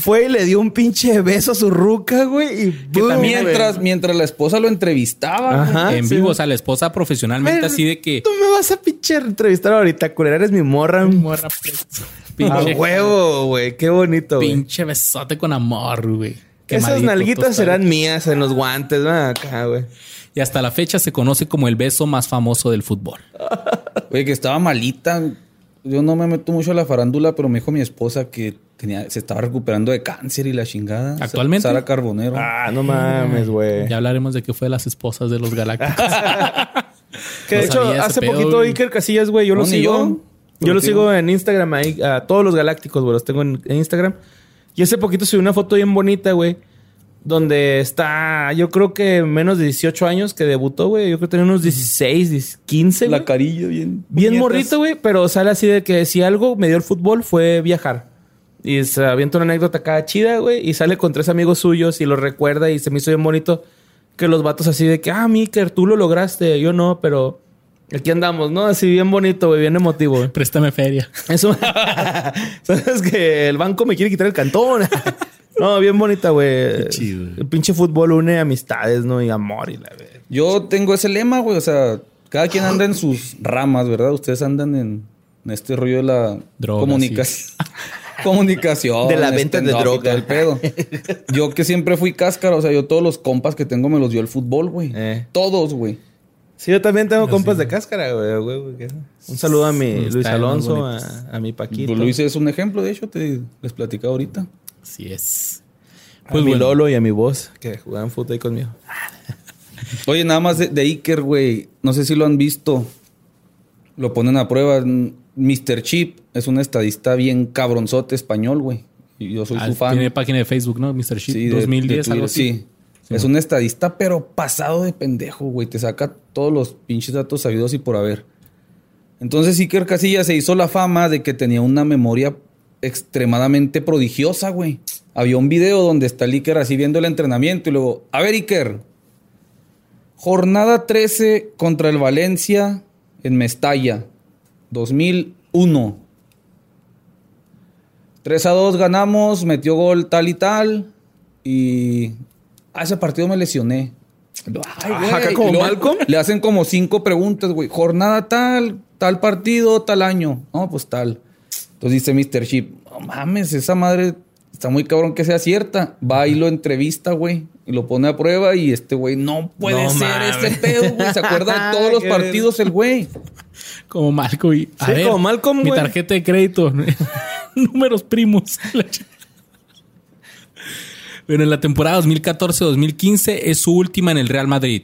Fue y le dio un pinche beso a su ruca, güey. Y Que boom, también Mientras, güey. mientras la esposa lo entrevistaba. güey. Ajá. en sí. vivo, o sea, la esposa profesionalmente Ver, así de que... Tú me vas a pinche entrevistar ahorita, culera. Eres mi morra. Morra, A pinche, huevo, güey. Qué bonito, güey. pinche besote con amor, güey. Esas nalguitas serán mías en los guantes, ¿no? Acá, güey. Y hasta la fecha se conoce como el beso más famoso del fútbol. Oye, que estaba malita. Yo no me meto mucho a la farándula, pero me dijo mi esposa que tenía, se estaba recuperando de cáncer y la chingada. ¿Actualmente? Sara Carbonero. Ah, no mames, güey. Ya hablaremos de qué fue de las esposas de los galácticos. Que de No hecho, hace pedo, poquito güey. Iker Casillas, güey, yo lo No, sigo. yo. Yo, lo sigo en Instagram ahí, a todos los galácticos, güey, los tengo en, en Instagram. Y hace poquito subí una foto bien bonita, güey, donde está, yo creo que menos de 18 años que debutó, güey. Yo creo que tenía unos 16, 10, 15, la carilla bien. Bien puñetas. morrito, güey, pero sale así de que si algo me dio el fútbol fue viajar. Y se avienta una anécdota acá chida, güey, y sale con tres amigos suyos y lo recuerda y se me hizo bien bonito que los vatos así de que, ah, Miker, tú lo lograste, yo no, pero aquí andamos, ¿no? Así bien bonito, güey, bien emotivo. Préstame feria. Eso, sabes que el banco me quiere quitar el cantón. no, bien bonita, güey. chido. El pinche fútbol une amistades, ¿no? Y amor y la verdad. Yo tengo ese lema, güey. O sea, cada quien anda en sus ramas, ¿verdad? Ustedes andan en, en este rollo de la Drogas, comunicación. comunicación. De la venta de droga. el pedo. Yo que siempre fui cáscara, o sea, yo todos los compas que tengo me los dio el fútbol, güey. Eh. Todos, güey. Sí, yo también tengo compas de cáscara, güey. güey, Un saludo a mi Luis Alonso, a, a mi Paquito. Pues Luis es un ejemplo, de hecho, te les platicaba ahorita. Así es. a Pues mi. Lolo y a mi voz, que jugaban fútbol ahí conmigo. Oye, nada más de, de Iker, güey. No sé si lo han visto. Lo ponen a prueba. Mr. Chip es un estadista bien cabronzote español, güey. Y yo soy Ah, su fan. Tiene página de Facebook, ¿no? Mr. Shit Sí, de- 2010, de algo así. sí. Es un estadista, pero pasado de pendejo, güey. Te saca todos los pinches datos sabidos y por haber. Entonces Iker Casillas se hizo la fama de que tenía una memoria extremadamente prodigiosa, güey. Había un video donde está el Iker así viendo el entrenamiento y luego, a ver Iker, jornada 13 contra el Valencia en Mestalla, 2001. 3 a 2 ganamos, metió gol tal y tal. Y a ese partido me lesioné. Ay, güey. Acá como Y luego Malcolm. Le hacen como cinco preguntas, güey. Jornada tal, tal partido, tal año. No, pues tal. Entonces dice Mr. Chip, no mames, esa madre está muy cabrón que sea cierta. Va y lo entrevista, güey. Y lo pone a prueba y este güey, no puede No ser mames. ese pedo, güey. Se acuerda de todos los partidos el güey. Como Malcolm. y- a Sí, ver, como Malcolm, Mi güey. tarjeta de crédito. Números primos. Bueno, en la temporada 2014-2015 es su última en el Real Madrid.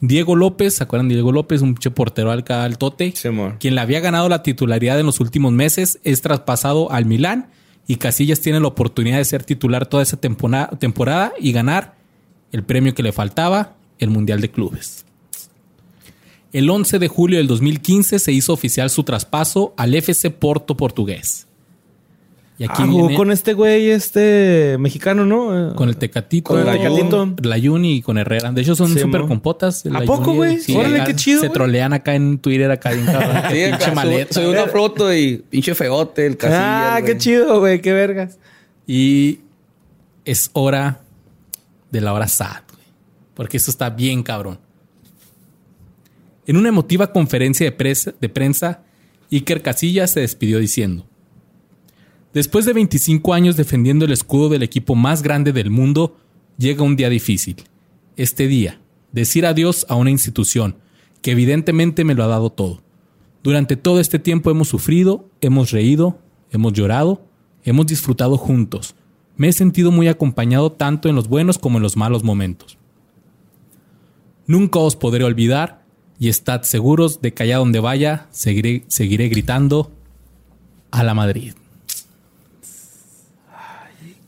Diego López, ¿se acuerdan de Diego López? Un che portero al al tote. Sí, quien le había ganado la titularidad en los últimos meses, es traspasado al Milán y Casillas tiene la oportunidad de ser titular toda esa tempona- temporada y ganar el premio que le faltaba, el Mundial de Clubes. El 11 de julio del 2015 se hizo oficial su traspaso al FC Porto portugués. Y aquí Ah, jugó viene con este güey, este mexicano, ¿no? con el Tecatito, con el Tecatito. Layuni y con Herrera. De hecho, son Sí, súper compotas. ¿A poco, güey? Órale, acá qué chido, Se güey. trolean acá en Twitter, acá bien cabrón. Sí, Pinche acá, maleta. Soy una foto y pinche feote el Casillas. ah, qué chido, güey, qué vergas. Y es hora de la hora sad, güey. Porque eso está bien cabrón. En una emotiva conferencia de, de prensa, Iker Casillas se despidió diciendo: Después de 25 años defendiendo el escudo del equipo más grande del mundo, llega un día difícil. Este día, decir adiós a una institución que evidentemente me lo ha dado todo. Durante todo este tiempo hemos sufrido, hemos reído, hemos llorado, hemos disfrutado juntos. Me he sentido muy acompañado tanto en los buenos como en los malos momentos. Nunca os podré olvidar y estad seguros de que allá donde vaya seguiré, seguiré gritando a la Madrid.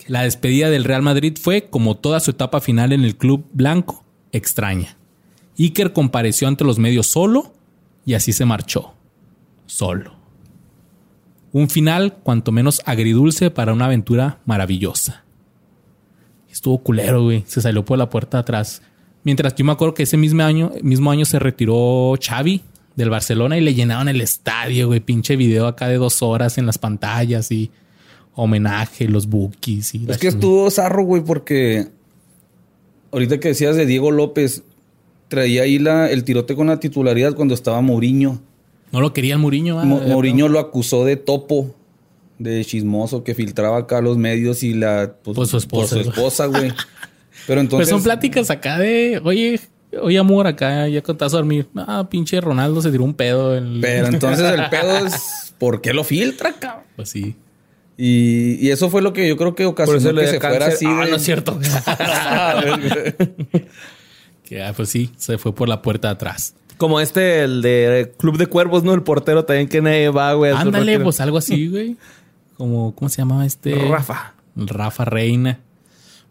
La despedida del Real Madrid fue, como toda su etapa final en el club blanco, extraña. Iker compareció ante los medios solo y así se marchó. Solo. Un final cuanto menos agridulce para una aventura maravillosa. Estuvo culero, güey. Se salió por la puerta atrás. Mientras yo me acuerdo que ese mismo año, mismo año se retiró Xavi del Barcelona y le llenaban el estadio, güey. Pinche video acá de dos horas en las pantallas y homenaje, los bookies. Y Es que estuvo zarro, güey, porque ahorita que decías de Diego López, traía ahí la, el tirote con la titularidad cuando estaba Mourinho. No lo quería el Mourinho. ah, Mo- Mourinho lo acusó de topo, de chismoso, que filtraba acá los medios y la... Pues su esposa, por su esposa, güey. Pero entonces... Pues son pláticas acá de, oye, oye, amor, acá ya contás a dormir. Ah, pinche Ronaldo se tiró un pedo. En... Pero entonces el pedo es... ¿Por qué lo filtra, cabrón? Pues sí. Y, y eso fue lo que yo creo que ocasionó Por eso le que se fuera cáncer. así. Ah, de- no es cierto. Que ah, pues sí, se fue por la puerta de atrás. Como este, el de Club de Cuervos, ¿no? El portero también que nadie va, güey. Ándale, pues algo así, güey. Como, ¿cómo se llamaba este? Rafa. Rafa Reina.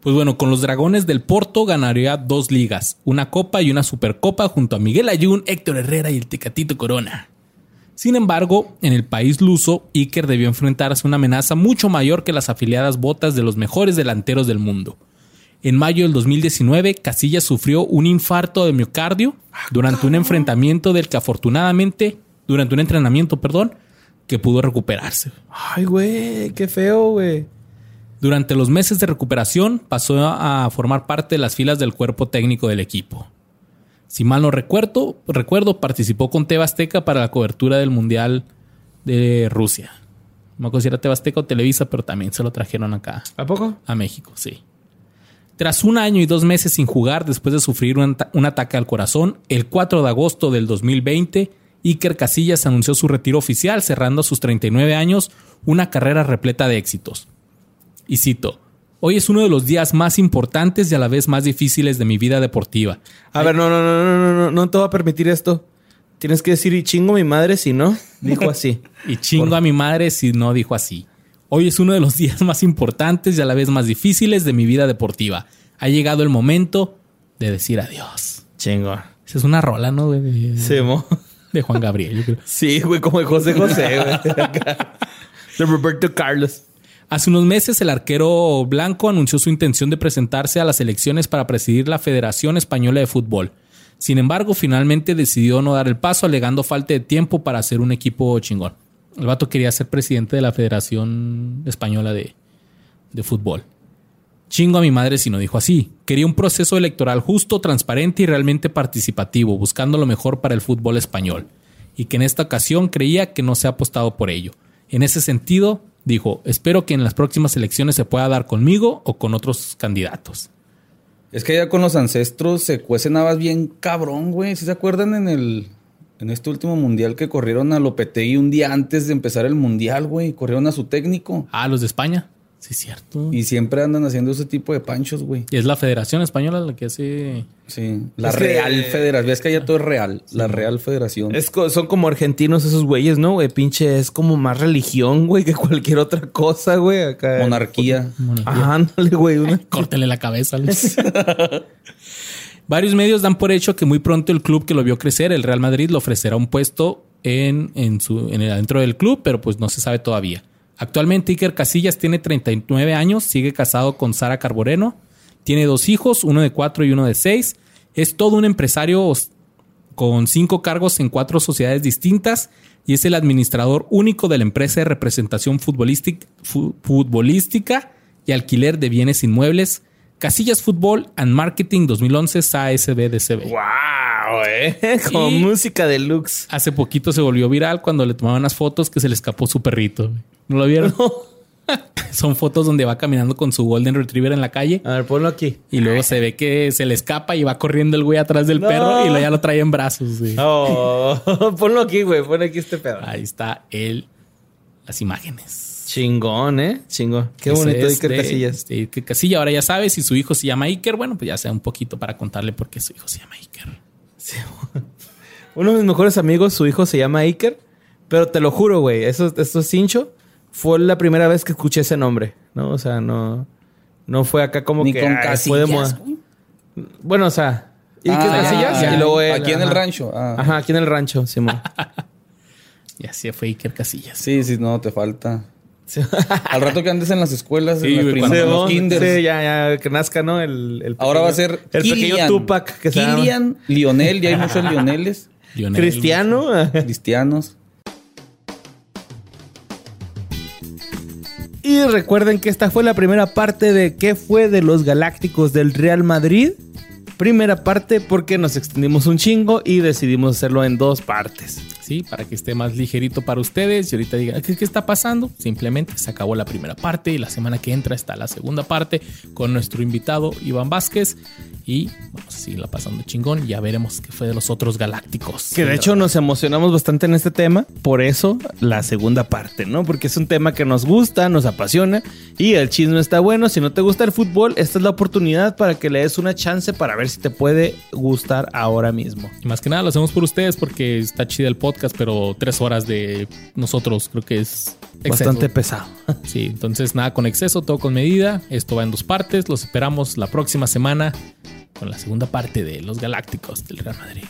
Pues bueno, con los Dragones del Porto ganaría dos ligas, una copa y una supercopa junto a Miguel Ayun, Héctor Herrera y el Tecatito Corona. Sin embargo, en el país luso, Iker debió enfrentarse a una amenaza mucho mayor que las afiliadas botas de los mejores delanteros del mundo. En mayo del 2019, Casillas sufrió un infarto de miocardio durante un enfrentamiento del que afortunadamente, durante un entrenamiento, perdón, que pudo recuperarse. Ay, güey, qué feo, güey. Durante los meses de recuperación pasó a formar parte de las filas del cuerpo técnico del equipo. Si mal no recuerdo, recuerdo participó con Tebasteca para la cobertura del Mundial de Rusia. No me acuerdo si era Tebasteca o Televisa, pero también se lo trajeron acá ¿A poco? a México, sí. Tras un año y dos meses sin jugar después de sufrir un, un ataque al corazón, el 4 de agosto del 2020, Iker Casillas anunció su retiro oficial, cerrando a sus 39 años una carrera repleta de éxitos. Y cito, hoy es uno de los días más importantes y a la vez más difíciles de mi vida deportiva. A ver, no, no, no, no, no, no, no te voy a permitir esto. Tienes que decir, y chingo mi madre si no. Dijo así. Y chingo a mi madre si no dijo así. Hoy es uno de los días más importantes y a la vez más difíciles de mi vida deportiva. Ha llegado el momento de decir adiós. Chingo. Esa es una rola, ¿no? güey? De- Se mo. De Juan Gabriel, yo creo. Sí, güey, como de José José, güey. De Roberto Carlos. Hace unos meses el arquero blanco anunció su intención de presentarse a las elecciones para presidir la Federación Española de Fútbol. Sin embargo, finalmente decidió no dar el paso alegando falta de tiempo para hacer un equipo chingón. El vato quería ser presidente de la Federación Española de, de Fútbol. Chingo a mi madre si no dijo así. Quería un proceso electoral justo, transparente y realmente participativo, buscando lo mejor para el fútbol español. Y que en esta ocasión creía que no se ha apostado por ello. En ese sentido, dijo, espero que en las próximas elecciones se pueda dar conmigo o con otros candidatos. Es que ya con los ancestros se cuecen habas bien cabrón, güey. ¿Sí se acuerdan en el en este último mundial que corrieron a Lopetegui un día antes de empezar el mundial, güey? Corrieron a su técnico. Ah, los de España. Sí, cierto. Y siempre andan haciendo ese tipo de panchos, güey. Y es la Federación Española la que hace. Sí. La Es que- Real Federación. Ves que allá todo es real. La Real Federación. Es co- son como argentinos esos güeyes, ¿no, güey? Pinche, es como más religión, güey, que cualquier otra cosa, güey. Acá. Monarquía. Ajá, ándale, güey. una- Córtele la cabeza. Luis. Varios medios dan por hecho que muy pronto el club que lo vio crecer, el Real Madrid, le ofrecerá un puesto en, en su, en el, dentro del club, pero pues no se sabe todavía. Actualmente Iker Casillas tiene 39 años, sigue casado con Sara Carboreno, tiene dos hijos, uno de cuatro y uno de seis. Es todo un empresario con cinco cargos en cuatro sociedades distintas y es el administrador único de la empresa de representación futbolístic- fu- futbolística y alquiler de bienes inmuebles Casillas Fútbol and Marketing 2011 SASBDCB. ¡Wow, eh! Y- música deluxe. Hace poquito se volvió viral cuando le tomaban las fotos que se le escapó su perrito. ¿No lo vieron? Son fotos donde va caminando con su Golden Retriever en la calle A ver, ponlo aquí. y luego se ve que se le escapa y va corriendo el güey atrás del No. perro y luego ya lo trae en brazos. güey. Oh, ponlo aquí, güey. Pon aquí este pedo. Ahí está él, las imágenes. Chingón, ¿eh? Chingón. Qué bonito Iker de- Casillas. de Iker Casilla. Ahora ya sabes, si su hijo se llama Iker, bueno, pues ya sea un poquito para contarle por qué su hijo se llama Iker. Uno de mis mejores amigos, su hijo se llama Iker. Pero te lo juro, güey. Eso, esto es cincho. Fue la primera vez que escuché ese nombre, ¿no? O sea, no... No fue acá como Ni que... con fue de casillas. Bueno, o sea... Iker Ah, Casillas ya. y luego él, Aquí en el ajá. rancho. Ah. Ajá, aquí en el rancho, Simón. Y así fue Iker Casillas. Sí, sí, no, te falta. Al rato que andes en las escuelas, Sí, en las primas- en los sí, ya, ya, que nazca, ¿no? El, el Ahora va a ser El pequeño. Tupac que Kilian, Lionel, ya hay muchos Lioneles, Lionel, Cristiano. cristianos. Y recuerden que esta fue la primera parte de qué fue de los Galácticos del Real Madrid. Primera parte porque nos extendimos un chingo y decidimos hacerlo en dos partes. Sí, para que esté más ligerito para ustedes y ahorita digan, ¿qué, qué está pasando? Simplemente se acabó la primera parte y la semana que entra está la segunda parte con nuestro invitado Iván Vázquez y vamos a seguirla pasando chingón. Ya veremos qué fue de los otros galácticos. Que de hecho nos emocionamos bastante en este tema, por eso la segunda parte, ¿no? Porque es un tema que nos gusta, nos apasiona y el chisme está bueno. Si no te gusta el fútbol, esta es la oportunidad para que le des una chance para ver si te puede gustar ahora mismo. Y más que nada lo hacemos por ustedes porque está chida el podcast, pero tres horas de nosotros creo que es exceso. Bastante pesado. Sí, entonces nada con exceso, todo con medida. Esto va en dos partes. Los esperamos la próxima semana con la segunda parte de Los Galácticos del Real Madrid.